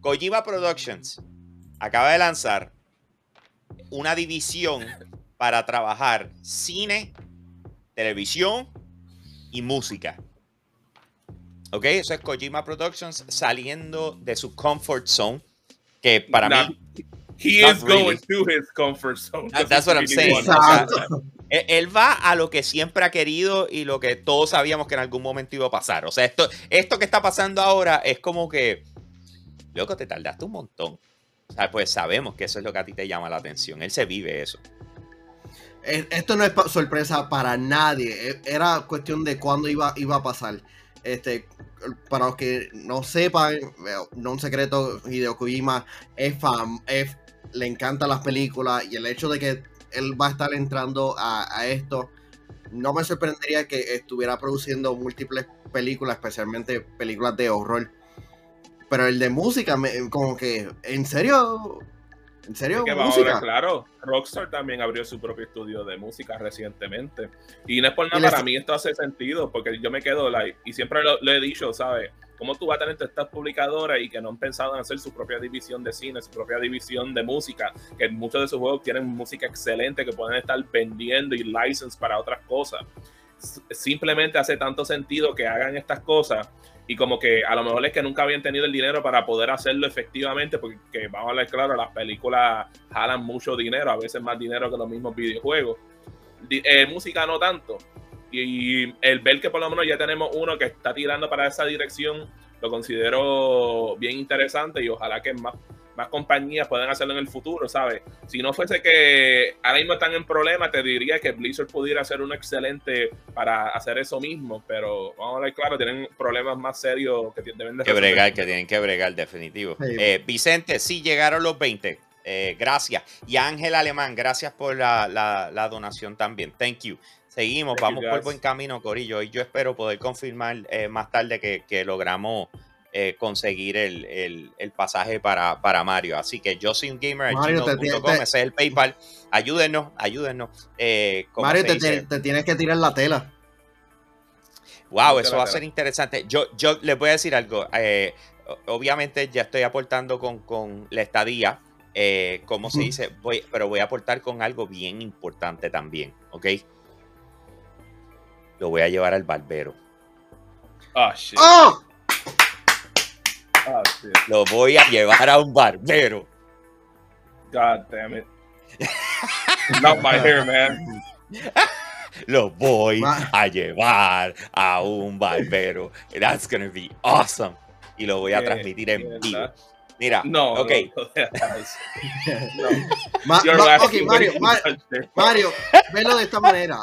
Kojima Productions acaba de lanzar una división para trabajar cine, televisión y música. ¿Ok? Eso es Kojima Productions saliendo de su comfort zone. Que para mí. He is going to his comfort zone. that's what I'm saying. Él va a lo que siempre ha querido y lo que todos sabíamos que en algún momento iba a pasar. O sea, esto, esto que está pasando ahora es como que, loco, te tardaste un montón. O sea, pues sabemos que eso es lo que a ti te llama la atención. Él se vive eso. Esto no es sorpresa para nadie. E, era cuestión de cuándo iba, iba a pasar. este, para los que no sepan, no un secreto, Hideo Kojima es fan, le encantan las películas y el hecho de que él va a estar entrando a, esto, no me sorprendería que estuviera produciendo múltiples películas, especialmente películas de horror. Pero el de música, como que, ¿en serio? ¿En serio? claro, Rockstar también abrió su propio estudio de música recientemente. Y no es por nada, para mí esto hace sentido, porque yo me quedo, like, y siempre lo, he dicho, ¿sabes? ¿Cómo tú vas a tener estas publicadoras y que no han pensado en hacer su propia división de cine, su propia división de música? Que muchos de sus juegos tienen música excelente que pueden estar vendiendo y license para otras cosas. Simplemente hace tanto sentido que hagan estas cosas y como que a lo mejor es que nunca habían tenido el dinero para poder hacerlo efectivamente, porque vamos a hablar claro, las películas jalan mucho dinero, a veces más dinero que los mismos videojuegos. Eh, música no tanto. Y, el ver que por lo menos ya tenemos uno que está tirando para esa dirección, lo considero bien interesante y ojalá que más más compañías pueden hacerlo en el futuro, ¿sabes? Si no fuese que ahora mismo están en problemas, te diría que Blizzard pudiera ser un excelente para hacer eso mismo, pero vamos a ver, claro, tienen problemas más serios que deben de que bregar, que tienen que bregar, definitivo. Eh, Vicente, sí llegaron los 20. Eh, gracias. Y Ángel Alemán, gracias por la, donación también. Thank you. Seguimos, vamos por buen camino, Corillo. Y yo espero poder confirmar eh, más tarde que, que logramos eh, conseguir el, pasaje para, para, Mario. Así que yo soy un gamer, ese es el PayPal. Ayúdenos, ayúdenos. Eh, Mario, te, tienes que tirar la tela. Wow, eso va a ser interesante. Yo, yo les voy a decir algo. Eh, obviamente ya estoy aportando con, la estadía, como se dice, voy, pero voy a aportar con algo bien importante también, ¿ok? Lo voy a llevar al barbero. Ah, shit. ¡Oh! Ah, Lo voy a llevar a un barbero. God damn it. Not my hair, man. Lo voy a llevar a un barbero. That's gonna be awesome. Y lo voy a transmitir en vivo. Mira, no, ok. No, Mario, Mario, velo de esta manera.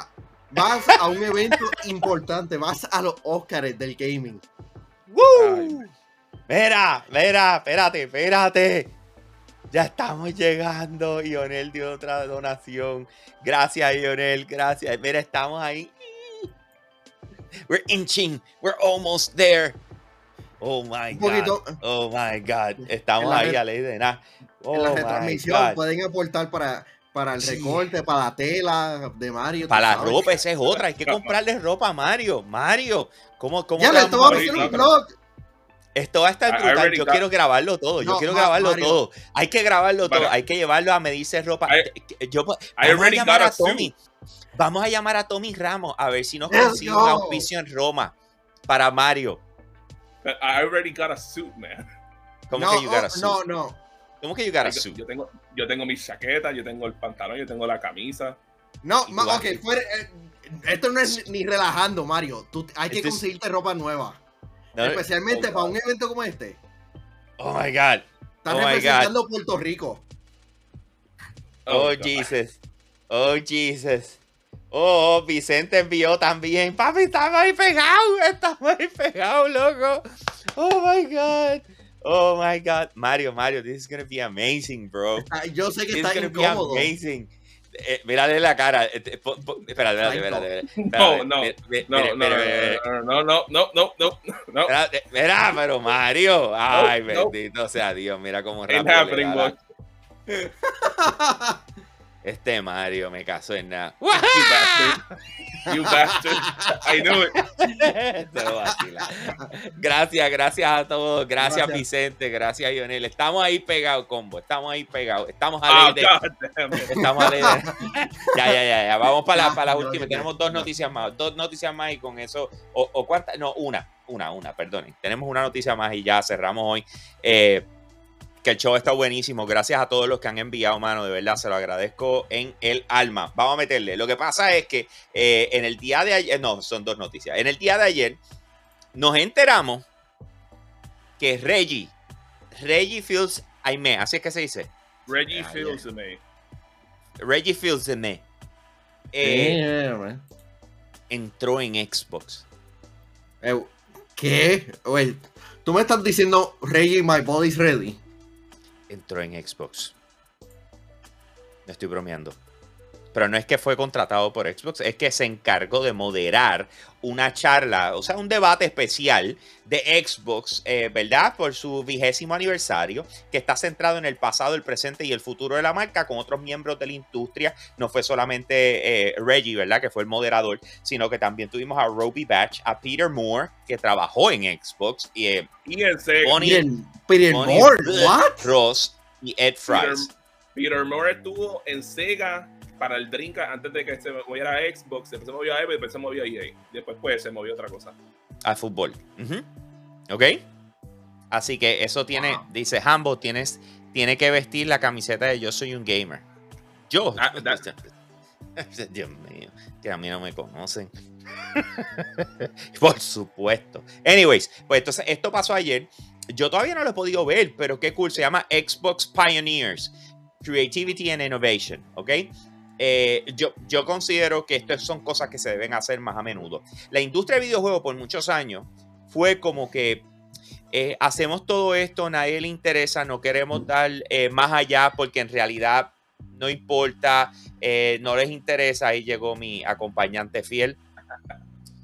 Vas a un evento importante, vas a los Oscars del gaming. ¡Woo! Mira, mira, espérate, espérate. Ya estamos llegando. Ionel dio otra donación. Gracias, Ionel. Gracias. Mira, estamos ahí. We're inching. We're almost there. Oh my God. Oh my God. Estamos ahí a ley de nada. en la oh retransmisión pueden aportar para, para el recorte, para la tela de Mario. Para la ropa, esa es otra. Hay que comprarle ropa a Mario. Mario, ¿cómo, cómo ya le estaba haciendo un blog. Esto va a estar brutal. Yo quiero grabarlo todo. Yo quiero grabarlo todo. Hay que grabarlo todo. Hay que llevarlo a medirse ropa. yo, vamos a llamar a Tommy. Vamos a llamar a Tommy Ramos a ver si nos consigue un auspicio en Roma para Mario. I already got a suit, man. ¿Cómo que you got a oh, suit? No, no. ¿Cómo que you got a suit? Yo tengo, yo tengo mi chaqueta, yo tengo el pantalón, yo tengo la camisa. No, ok, eh, esto no es ni relajando, Mario. Tú, hay que conseguirte ropa nueva. Especialmente para un evento como este. Oh my God. Están oh representando Puerto Rico. Oh, oh Jesus. Oh Jesus. Oh, Vicente envió también. Papi, estamos ahí pegados. Estamos ahí pegados, loco. Oh my God. Oh my God. Mario, Mario, this is to be amazing, bro. Yo sé que this está incómodo. Be amazing. Eh, mírale la cara. Espera, espérate, espérate, espérate. No, no, no, no, no, no, no, no. Mira, pero Mario. Ay, bendito sea Dios. Mira cómo rápido. [laughs] Este Mario me casó en nada. You bastard. I knew it. Gracias, gracias a todos. Gracias, Vicente. Gracias, Lionel. Estamos ahí pegados, combo. Estamos ahí pegados. Estamos a ley oh, Estamos a ley Ya, ya, ya, ya. Vamos para la, para la última. Tenemos dos noticias más. Dos noticias más y con eso. O, o cuántas. No, una. Una, una, perdonen. Tenemos una noticia más y ya cerramos hoy. Eh, que el show está buenísimo. Gracias a todos los que han enviado, mano. De verdad, se lo agradezco en el alma. Vamos a meterle. Lo que pasa es que eh, en el día de ayer, no, son dos noticias. En el día de ayer nos enteramos que Reggie, Reggie Fields Aime, así es que se dice. Reggie Fields Aime. Reggie Fields Aime. Eh, entró en Xbox. Eh, ¿Qué? Oye, tú me estás diciendo Reggie, my body's ready. Entró en Xbox. No estoy bromeando pero no es que fue contratado por Xbox, es que se encargó de moderar una charla, o sea, un debate especial de Xbox, eh, ¿verdad? Por su vigésimo aniversario, que está centrado en el pasado, el presente y el futuro de la marca, con otros miembros de la industria. No fue solamente eh, Reggie, ¿verdad? Que fue el moderador, sino que también tuvimos a Roby Batch, a Peter Moore, que trabajó en Xbox, y, eh, Peter, Moore, ¿what? Ross y Ed Fries. Peter Moore estuvo en Sega para el drink antes de que se moviera a Xbox, después se movió a Evo y después se movió a EA. Después pues se movió a otra cosa. Al fútbol. ¿Ok? Así que eso tiene, dice Hambo, tienes, tiene que vestir la camiseta de yo soy un gamer. Yo. Ah, [laughs] Dios mío, que a mí no me conocen. [laughs] Por supuesto. Anyways, pues entonces esto pasó ayer. Yo todavía no lo he podido ver, pero qué cool. Se llama Xbox Pioneers. Creativity and Innovation, ¿ok? Eh, yo, yo considero que estas son cosas que se deben hacer más a menudo. La industria de videojuegos por muchos años fue como que eh, hacemos todo esto, nadie le interesa, no queremos dar eh, más allá porque en realidad no importa, no les interesa. Ahí llegó mi acompañante fiel.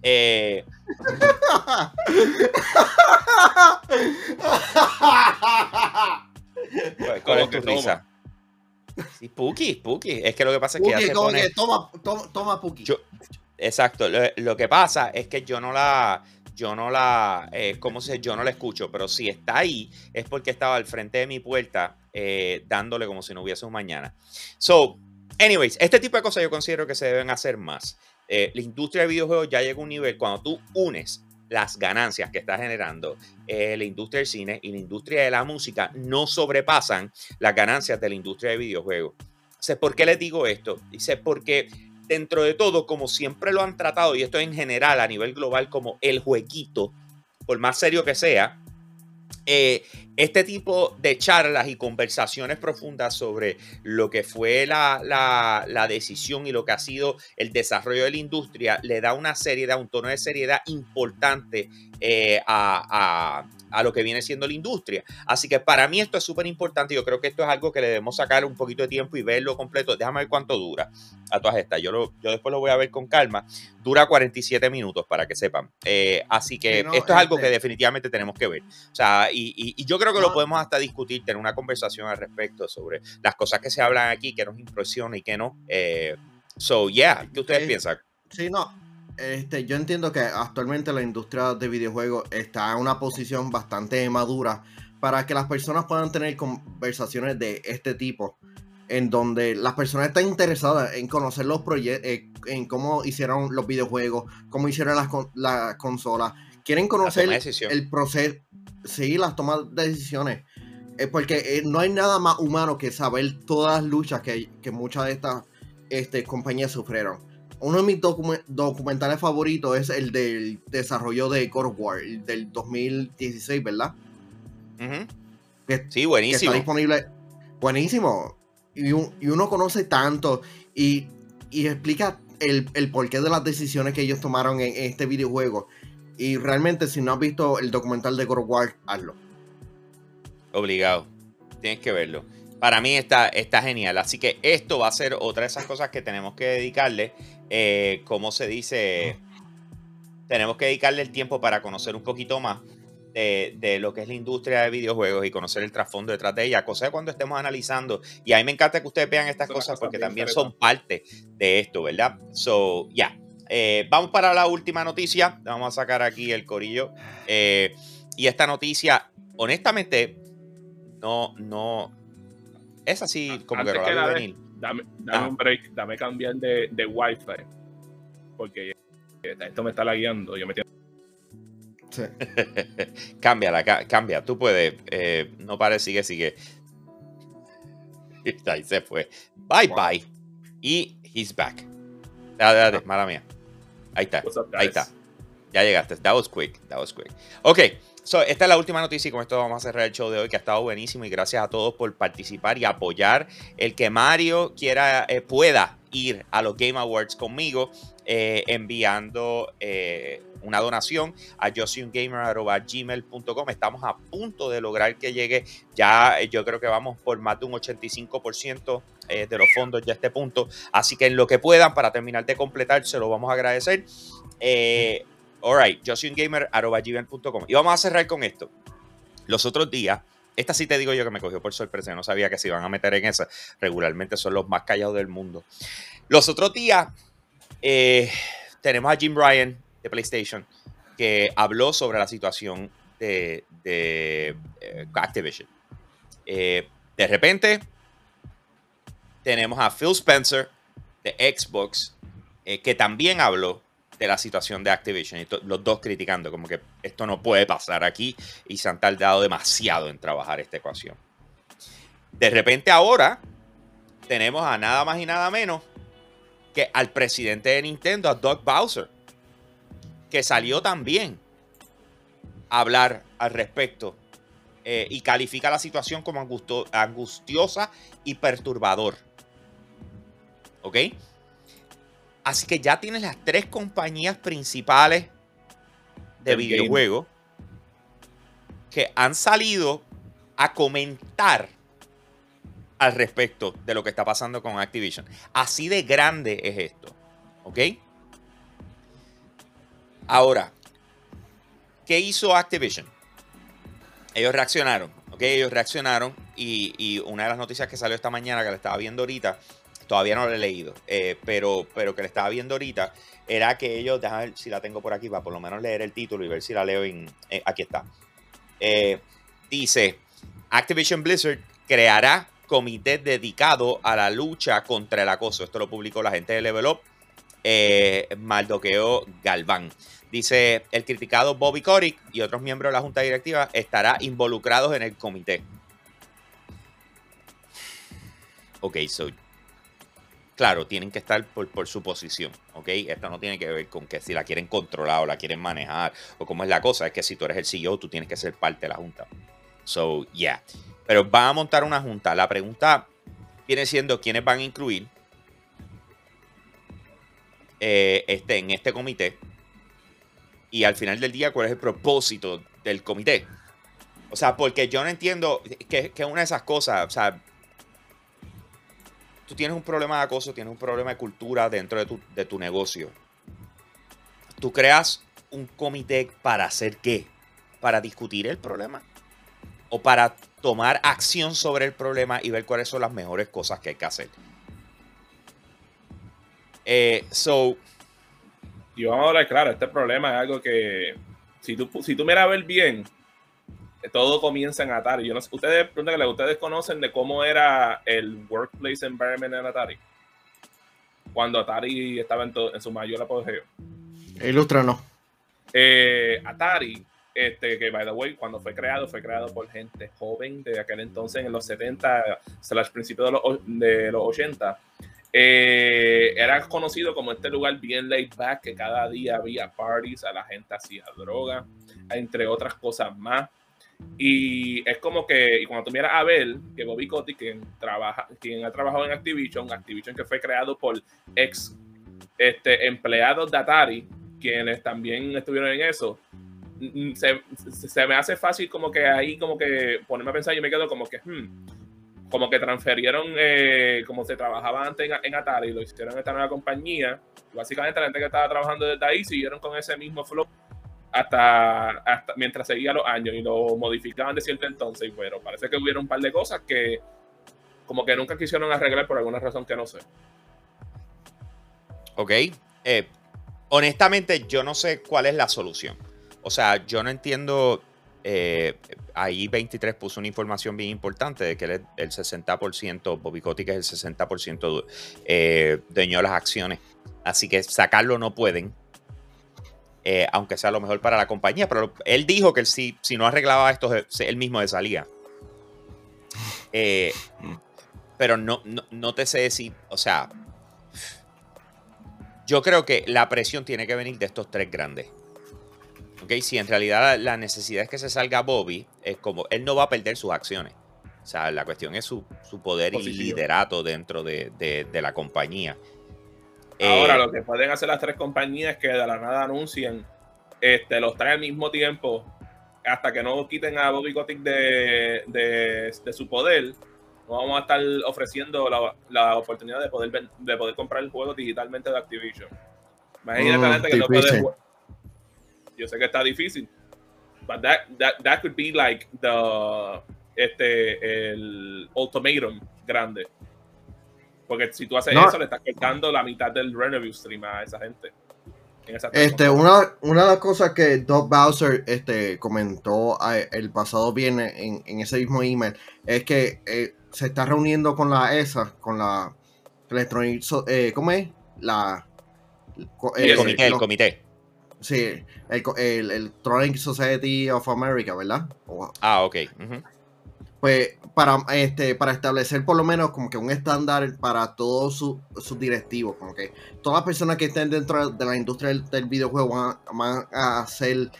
[laughs] ¿Cuál es tu risa? Sí, Puki, Puki. Es que lo que pasa es que ya se pone... toma, toma, toma Puki. exacto. Lo, que pasa es que yo no la... Yo no la... Eh, ¿Cómo se Yo no la escucho. Pero si está ahí, es porque estaba al frente de mi puerta eh, dándole como si no hubiese un mañana. So, anyways, este tipo de cosas yo considero que se deben hacer más. Eh, la industria de videojuegos ya llega a un nivel cuando tú unes las ganancias que está generando eh, la industria del cine y la industria de la música no sobrepasan las ganancias de la industria de videojuegos. ¿Por qué les digo esto? Dice, porque dentro de todo, como siempre lo han tratado, y esto en general a nivel global como el jueguito, por más serio que sea, eh, este tipo de charlas y conversaciones profundas sobre lo que fue la, decisión y lo que ha sido el desarrollo de la industria le da una seriedad, un tono de seriedad importante eh, a lo que viene siendo la industria. Así que para mí esto es súper importante. Yo creo que esto es algo que le debemos sacar un poquito de tiempo y verlo completo. Déjame ver cuánto dura a todas estas. Yo, lo, yo después lo voy a ver con calma. Dura 47 minutos para que sepan. Eh, así que esto es algo que este definitivamente tenemos que ver. O sea, y, yo creo que lo podemos hasta discutir, tener una conversación al respecto sobre las cosas que se hablan aquí, que nos impresiona y que no. Eh, so, yeah, ¿qué ustedes piensan? Sí, no, este, yo entiendo que actualmente la industria de videojuegos está en una posición bastante madura para que las personas puedan tener conversaciones de este tipo, en donde las personas están interesadas en conocer los proyectos, eh, en cómo hicieron los videojuegos, cómo hicieron las, la consolas, quieren conocer el proceso, sí, las tomas de decisiones, eh, porque eh, no hay nada más humano que saber todas las luchas que, que muchas de estas este, compañías sufrieron uno de mis documentales favoritos es el del desarrollo de God War, del 2016, ¿verdad? sí, buenísimo. Que está disponible. Buenísimo. Y, uno conoce tanto y, explica el, porqué de las decisiones que ellos tomaron en, este videojuego. Y realmente, si no has visto el documental de God War, hazlo. Obligado. Tienes que verlo. Para mí está, está genial. Así que esto va a ser otra de esas cosas que tenemos que dedicarle eh, ¿cómo se dice? Tenemos que dedicarle el tiempo para conocer un poquito más de, lo que es la industria de videojuegos y conocer el trasfondo detrás de ella, cosa de cuando estemos analizando. Y a mí me encanta que ustedes vean estas cosas porque también son parte de esto, ¿verdad? So, ya. Eh, vamos para la última noticia. Vamos a sacar aquí el corillo. Eh, y esta noticia, honestamente, no, no. Es así como que, no la venir dame, dame un break, dame cambiar de, de Wi-Fi. Porque esto me está lagueando. Yo me sí. [laughs] Cámbiala, cambia. Tú puedes. Eh, no pare, sigue, sigue. [laughs] Ahí se fue. Bye bye. Y he's back. Dale, dale, ah. mala mía. Ahí está. Ahí está. Ya llegaste. That was quick. That was quick. Ok esta es la última noticia y con esto vamos a cerrar el show de hoy que ha estado buenísimo y gracias a todos por participar y apoyar el que Mario quiera, eh, pueda ir a los Game Awards conmigo eh, enviando eh, una donación a gmail.com. Estamos a punto de lograr que llegue. Ya eh, yo creo que vamos por más de un 85% eh, de los fondos ya a este punto. Así que en lo que puedan, para terminar de completar, se lo vamos a agradecer. Eh, alright, gmail.com. Y vamos a cerrar con esto. Los otros días, esta sí te digo yo que me cogió por sorpresa, no sabía que se iban a meter en esa. Regularmente son los más callados del mundo. Los otros días eh, tenemos a Jim Ryan de PlayStation que habló sobre la situación de, de eh, Activision. Eh, de repente tenemos a Phil Spencer de Xbox que también habló de la situación de Activision y los dos criticando como que esto no puede pasar aquí y se han tardado demasiado en trabajar esta ecuación. De repente ahora tenemos a nada más y nada menos que al presidente de Nintendo, a Doug Bowser, que salió también a hablar al respecto eh, y califica la situación como angustiosa y perturbador. ¿Ok? Así que ya tienes las tres compañías principales de videojuegos que han salido a comentar al respecto de lo que está pasando con Activision. Así de grande es esto. ¿Ok? Ahora, ¿qué hizo Activision? Ellos reaccionaron. ¿Ok? Ellos reaccionaron y, y una de las noticias que salió esta mañana, que la estaba viendo ahorita, todavía no la he leído, eh, pero, pero que le estaba viendo ahorita, era que ellos, déjame ver si la tengo por aquí, para por lo menos leer el título y ver si la leo en... Eh, aquí está. Eh, dice, Activision Blizzard creará comité dedicado a la lucha contra el acoso. Esto lo publicó la gente de Level Up, Maldoqueo Galván. Dice, el criticado Bobby Kotick y otros miembros de la junta directiva estará involucrados en el comité. Ok, so claro, tienen que estar por, su posición, ¿ok? Esto no tiene que ver con que si la quieren controlar o la quieren manejar o cómo es la cosa, es que si tú eres el CEO, tú tienes que ser parte de la junta. So, yeah. Pero van a montar una junta. La pregunta viene siendo quiénes van a incluir eh, este, en este comité y al final del día cuál es el propósito del comité. O sea, porque yo no entiendo que, que una de esas cosas, o sea, tú tienes un problema de acoso, tienes un problema de cultura dentro de tu, de tu negocio. Tú creas un comité para hacer qué? Para discutir el problema. O para tomar acción sobre el problema y ver cuáles son las mejores cosas que hay que hacer. Eh, so. Y vamos a hablar claro, este problema es algo que si tú, si tú miras a ver bien, todo comienza en Atari. Yo no sé, ustedes, ustedes conocen de cómo era el workplace environment en Atari. Cuando Atari estaba en, en su mayor apogeo. Ilustra no. Eh, Atari, este, que by the way, cuando fue creado, fue creado por gente joven de aquel entonces, en los 70, slash principios de los, de los 80. Eh, era conocido como este lugar bien laid back, que cada día había parties, a la gente hacía droga, entre otras cosas más. Y es como que, y cuando tú miras a ver que Bobby Kotick, quien, trabaja, quien ha trabajado en Activision, Activision que fue creado por ex este, empleados de Atari, quienes también estuvieron en eso, se, se, me hace fácil como que ahí, como que ponerme a pensar, yo me quedo como que, hmm, como que transferieron eh, como se trabajaba antes en, en, Atari, lo hicieron en esta nueva compañía. básicamente la gente que estaba trabajando desde ahí siguieron con ese mismo flow hasta, hasta mientras seguía los años y lo modificaban de cierto entonces. Pero parece que hubiera un par de cosas que como que nunca quisieron arreglar por alguna razón que no sé. Ok. Eh, honestamente, yo no sé cuál es la solución. O sea, yo no entiendo. Eh, ahí 23 puso una información bien importante de que el, el 60%, Bobby Kotick es el 60% eh, dueño de las acciones. Así que sacarlo no pueden. Eh, aunque sea lo mejor para la compañía. Pero él dijo que si, si no arreglaba esto, él mismo de salía. Eh, pero no, no, te sé decir, o sea, yo creo que la presión tiene que venir de estos tres grandes. ¿Ok? Si en realidad la, necesidad es que se salga Bobby, es como, él no va a perder sus acciones. O sea, la cuestión es su, poder y liderato dentro de, la compañía. Ahora, eh, lo que pueden hacer las tres compañías es que de la nada anuncien este, los trae al mismo tiempo hasta que no quiten a Bobby Kotick de, de, su poder, no vamos a estar ofreciendo la, la oportunidad de poder, de poder comprar el juego digitalmente de Activision. Imagínate mm, que no puede Yo sé que está difícil. But that, that, that could be like the este el ultimatum grande. Porque si tú haces eso, le estás cortando la mitad del revenue stream a esa gente. Este, una, una de las cosas que Doc Bowser este, comentó el pasado viernes en, en, ese mismo email es que eh, se está reuniendo con la ESA, con la Electronic, eh, ¿cómo es? La, el, comité, el comité. Sí, el, el, Electronic Society of America, ¿verdad? ah, ok pues para, este, para establecer por lo menos como que un estándar para todos sus directivos, como que todas las personas que estén dentro de la industria del, videojuego van, a hacer,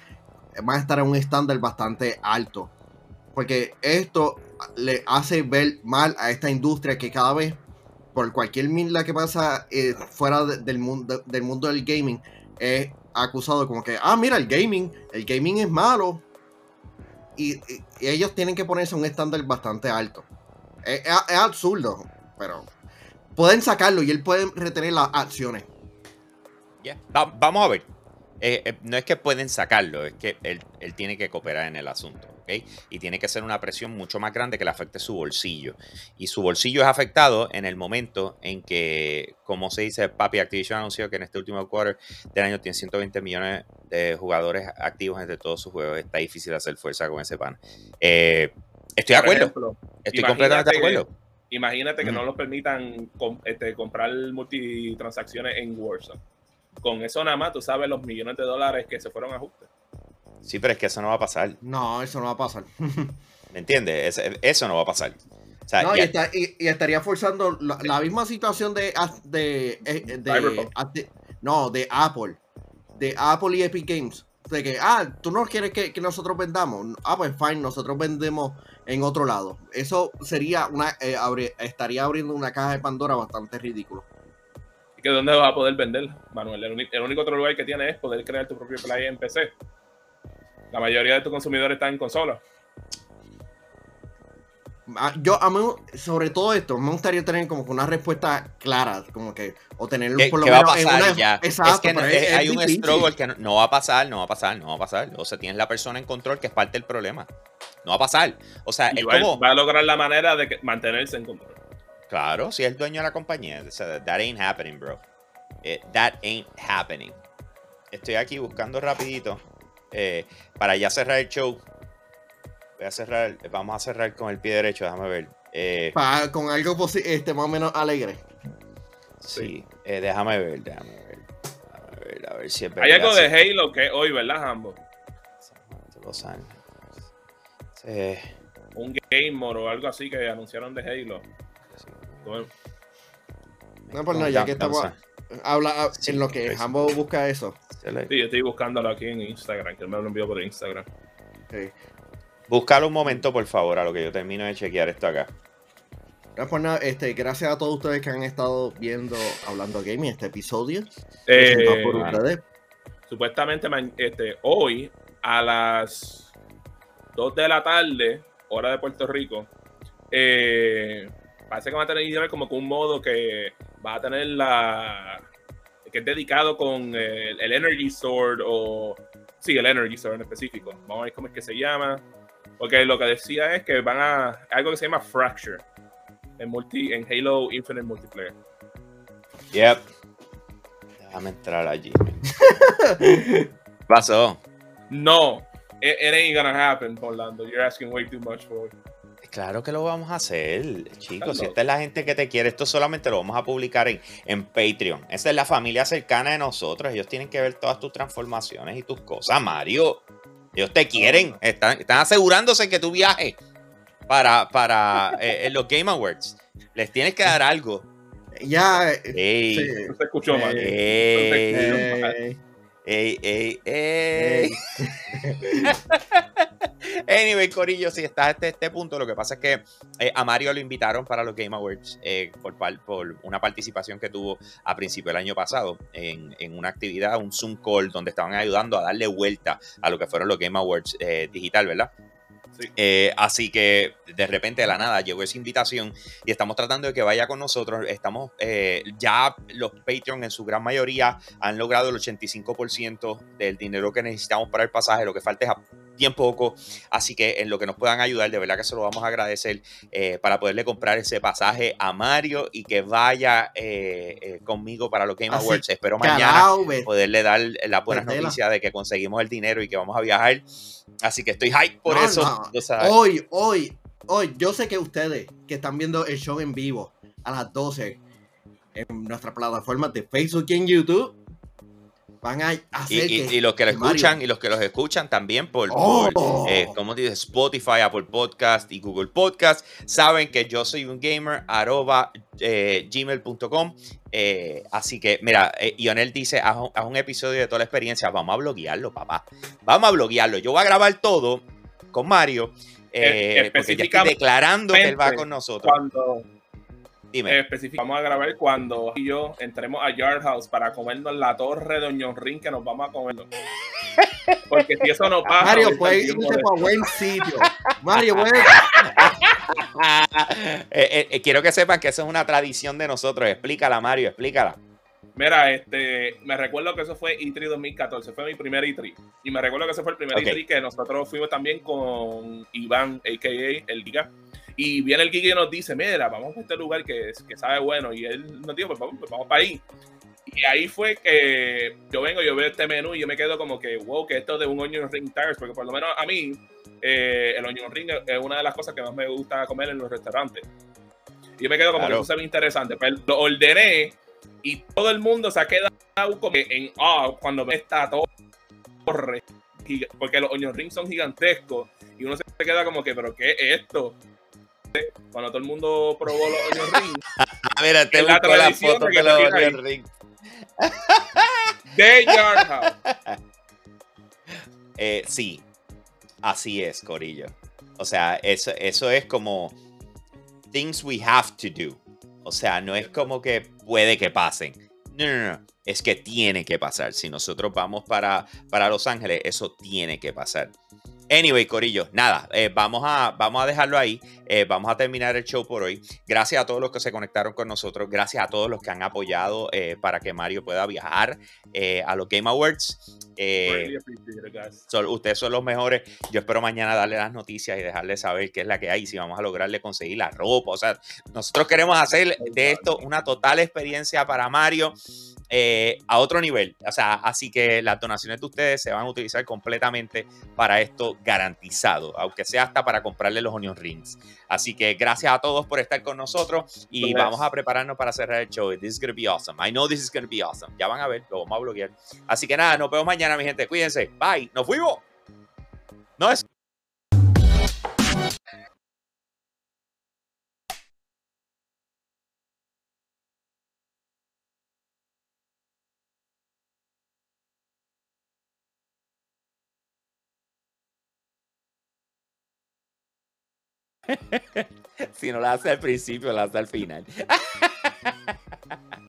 van a estar en un estándar bastante alto. Porque esto le hace ver mal a esta industria que cada vez, por cualquier mierda que pasa eh, fuera del, mundo, del mundo del gaming, es acusado como que, ah, mira, el gaming, el gaming es malo, y, ellos tienen que ponerse un estándar bastante alto. Es, absurdo, pero pueden sacarlo y él puede retener las acciones. vamos a ver. Eh, eh, no es que pueden sacarlo, es que él, tiene que cooperar en el asunto. Y tiene que ser una presión mucho más grande que le afecte su bolsillo. Y su bolsillo es afectado en el momento en que, como se dice, Papi Activision anunció que en este último quarter del año tiene 120 millones de jugadores activos entre todos sus juegos. Está difícil hacer fuerza con ese pan. Eh, estoy de acuerdo. estoy completamente de acuerdo. imagínate que no nos permitan este, comprar multitransacciones en Warzone. Con eso nada más, tú sabes los millones de dólares que se fueron a ajuste. Sí, pero es que eso no va a pasar. No, eso no va a pasar. [laughs] ¿Me entiendes? Eso no va a pasar. no, y, estaría forzando la, misma situación de, de, eh, de, no, de Apple. De Apple y Epic Games. De que, ah, tú no quieres que, nosotros vendamos. Ah, pues fine, nosotros vendemos en otro lado. Eso sería una, eh, estaría abriendo una caja de Pandora bastante ridículo. ¿Y que dónde vas a poder vender, Manuel? El, el único otro lugar que tienes es poder crear tu propio play en PC. La mayoría de tus consumidores están en consola. Ah, yo, a mí, sobre todo esto, me gustaría tener como una respuesta clara, como que, o tenerlo por lo menos en una, Exacto, es que hay un struggle que no, va a pasar, no va a pasar, no va a pasar. O sea, tienes la persona en control que es parte del problema. No va a pasar. O sea, es va, como... va a lograr la manera de mantenerse en control. Claro, si es el dueño de la compañía. that ain't happening, bro. Eh, that ain't happening. Estoy aquí buscando rapidito eh, para ya cerrar el show, voy a cerrar, vamos a cerrar con el pie derecho, déjame ver. Eh, con algo este, más o menos alegre. Sí, eh, déjame ver, déjame ver. Déjame ver, a ver si es verdad. Hay algo de Halo que hoy, ¿verdad, Jambo? Los años. Un Gamer o algo así que anunciaron de Halo. No, pues no, ya que estamos. Habla en lo que Jambo busca eso. Sí, estoy buscándolo aquí en Instagram, que él me lo envió por Instagram. Búscalo un momento, por favor, a lo que yo termino de chequear esto acá. Pues este, gracias a todos ustedes que han estado viendo Hablando Gaming este episodio. Eh, supuestamente este, hoy a las 2 de la tarde, hora de Puerto Rico, eh, parece que va a tener como que un modo que va a tener la que es dedicado con el, Energy Sword o... Sí, el Energy Sword en específico. Vamos a ver cómo es que se llama. Porque lo que decía es que van a... Algo que se llama Fracture. En, multi, en Halo Infinite Multiplayer. Yep. Déjame entrar allí. [laughs] pasó? No. It, it, ain't gonna happen, Orlando. You're asking way too much for it. Claro que lo vamos a hacer, chicos. Si esta es la gente que te quiere, esto solamente lo vamos a publicar en, en Patreon. Esa es la familia cercana de nosotros. Ellos tienen que ver todas tus transformaciones y tus cosas, Mario. Ellos te quieren. Están, están asegurándose que tu viaje para, para eh, los Game Awards. Les tienes que dar algo. Ya. Ey. se escuchó mal. Ey. Ey, ey, ey. [laughs] Anyway, Corillo, si estás hasta este punto, lo que pasa es que eh, a Mario lo invitaron para los Game Awards eh, por, por, una participación que tuvo a principio del año pasado en, en, una actividad, un Zoom call, donde estaban ayudando a darle vuelta a lo que fueron los Game Awards eh, digital, ¿verdad? Eh, así que de repente de la nada llegó esa invitación y estamos tratando de que vaya con nosotros. Estamos eh, ya los Patreon en su gran mayoría han logrado el 85% del dinero que necesitamos para el pasaje. Lo que falta es bien poco. Así que en lo que nos puedan ayudar, de verdad que se lo vamos a agradecer eh, para poderle comprar ese pasaje a Mario y que vaya conmigo para los Game Awards. Espero mañana poderle dar las buenas noticias de que conseguimos el dinero y que vamos a viajar. Así que estoy hype por eso. Hoy, hoy, hoy, yo sé que ustedes que están viendo el show en vivo a las 12 en nuestra plataforma de Facebook y en YouTube van a hacer y, y, los que lo escuchan y los que los escuchan también por, oh. eh, como dice Spotify, Apple Podcast y Google Podcast saben que yo soy un gamer arroba eh, gmail.com eh, así que mira Ionel dice haz un, episodio de toda la experiencia vamos a bloguearlo papá vamos a bloguearlo yo voy a grabar todo con Mario porque ya estoy declarando que él va con nosotros. cuando Dime. vamos a grabar cuando y yo entremos a Yard House para comernos la torre de Oñón Ring que nos vamos a comer. [laughs] Porque si eso no pasa. Mario, pues irse para buen sitio. Mario, pues. [laughs] quiero que sepan que eso es una tradición de nosotros. Explícala, Mario, explícala. Mira, este, me recuerdo que eso fue E3 2014, fue mi primer E3. Y me recuerdo que ese fue el primer E3 que nosotros fuimos también con Iván, a.k.a. El Liga y viene el Kiki y nos dice, mira, vamos a este lugar que, que sabe bueno. Y él nos dijo, pues vamos, pues vamos para ahí. Y ahí fue que yo vengo, yo veo este menú y yo me quedo como que, wow, que esto de un onion ring tires, porque por lo menos a mí, eh, el onion ring es una de las cosas que más me gusta comer en los restaurantes. Y yo me quedo como que eso se ve interesante. Pero pues lo ordené y todo el mundo se ha quedado como en, ah, cuando ve esta torre, porque los onion rings son gigantescos y uno se queda como que, pero ¿qué es esto? cuando todo el mundo probó los onion [laughs] rings. Mira, te la, la foto de los onion rings. De Yard House. Eh, sí, así es, Corillo. O sea, eso, eso es como things we have to do. O sea, no es como que puede que pasen. No, no, no. Es que tiene que pasar. Si nosotros vamos para, para Los Ángeles, eso tiene que pasar. Anyway, Corillo, nada, eh, vamos, a, vamos a dejarlo ahí. Eh, vamos a terminar el show por hoy. Gracias a todos los que se conectaron con nosotros. Gracias a todos los que han apoyado eh, para que Mario pueda viajar a los Game Awards. ustedes son los mejores. Yo espero mañana darle las noticias y dejarles saber qué es la que hay. Si vamos a lograrle conseguir la ropa. O sea, nosotros queremos hacer de esto una total experiencia para Mario. Eh, a otro nivel. O sea, así que las donaciones de ustedes se van a utilizar completamente para esto garantizado, aunque sea hasta para comprarle los onion rings. Así que gracias a todos por estar con nosotros y vamos a prepararnos para cerrar el show. This is gonna be awesome. I know this is gonna be awesome. Ya van a ver, lo vamos a bloquear. Así que nada, nos vemos mañana, mi gente. Cuídense. Bye. Nos fuimos. No es. [laughs] si no la hace al principio, la hace al final. [laughs]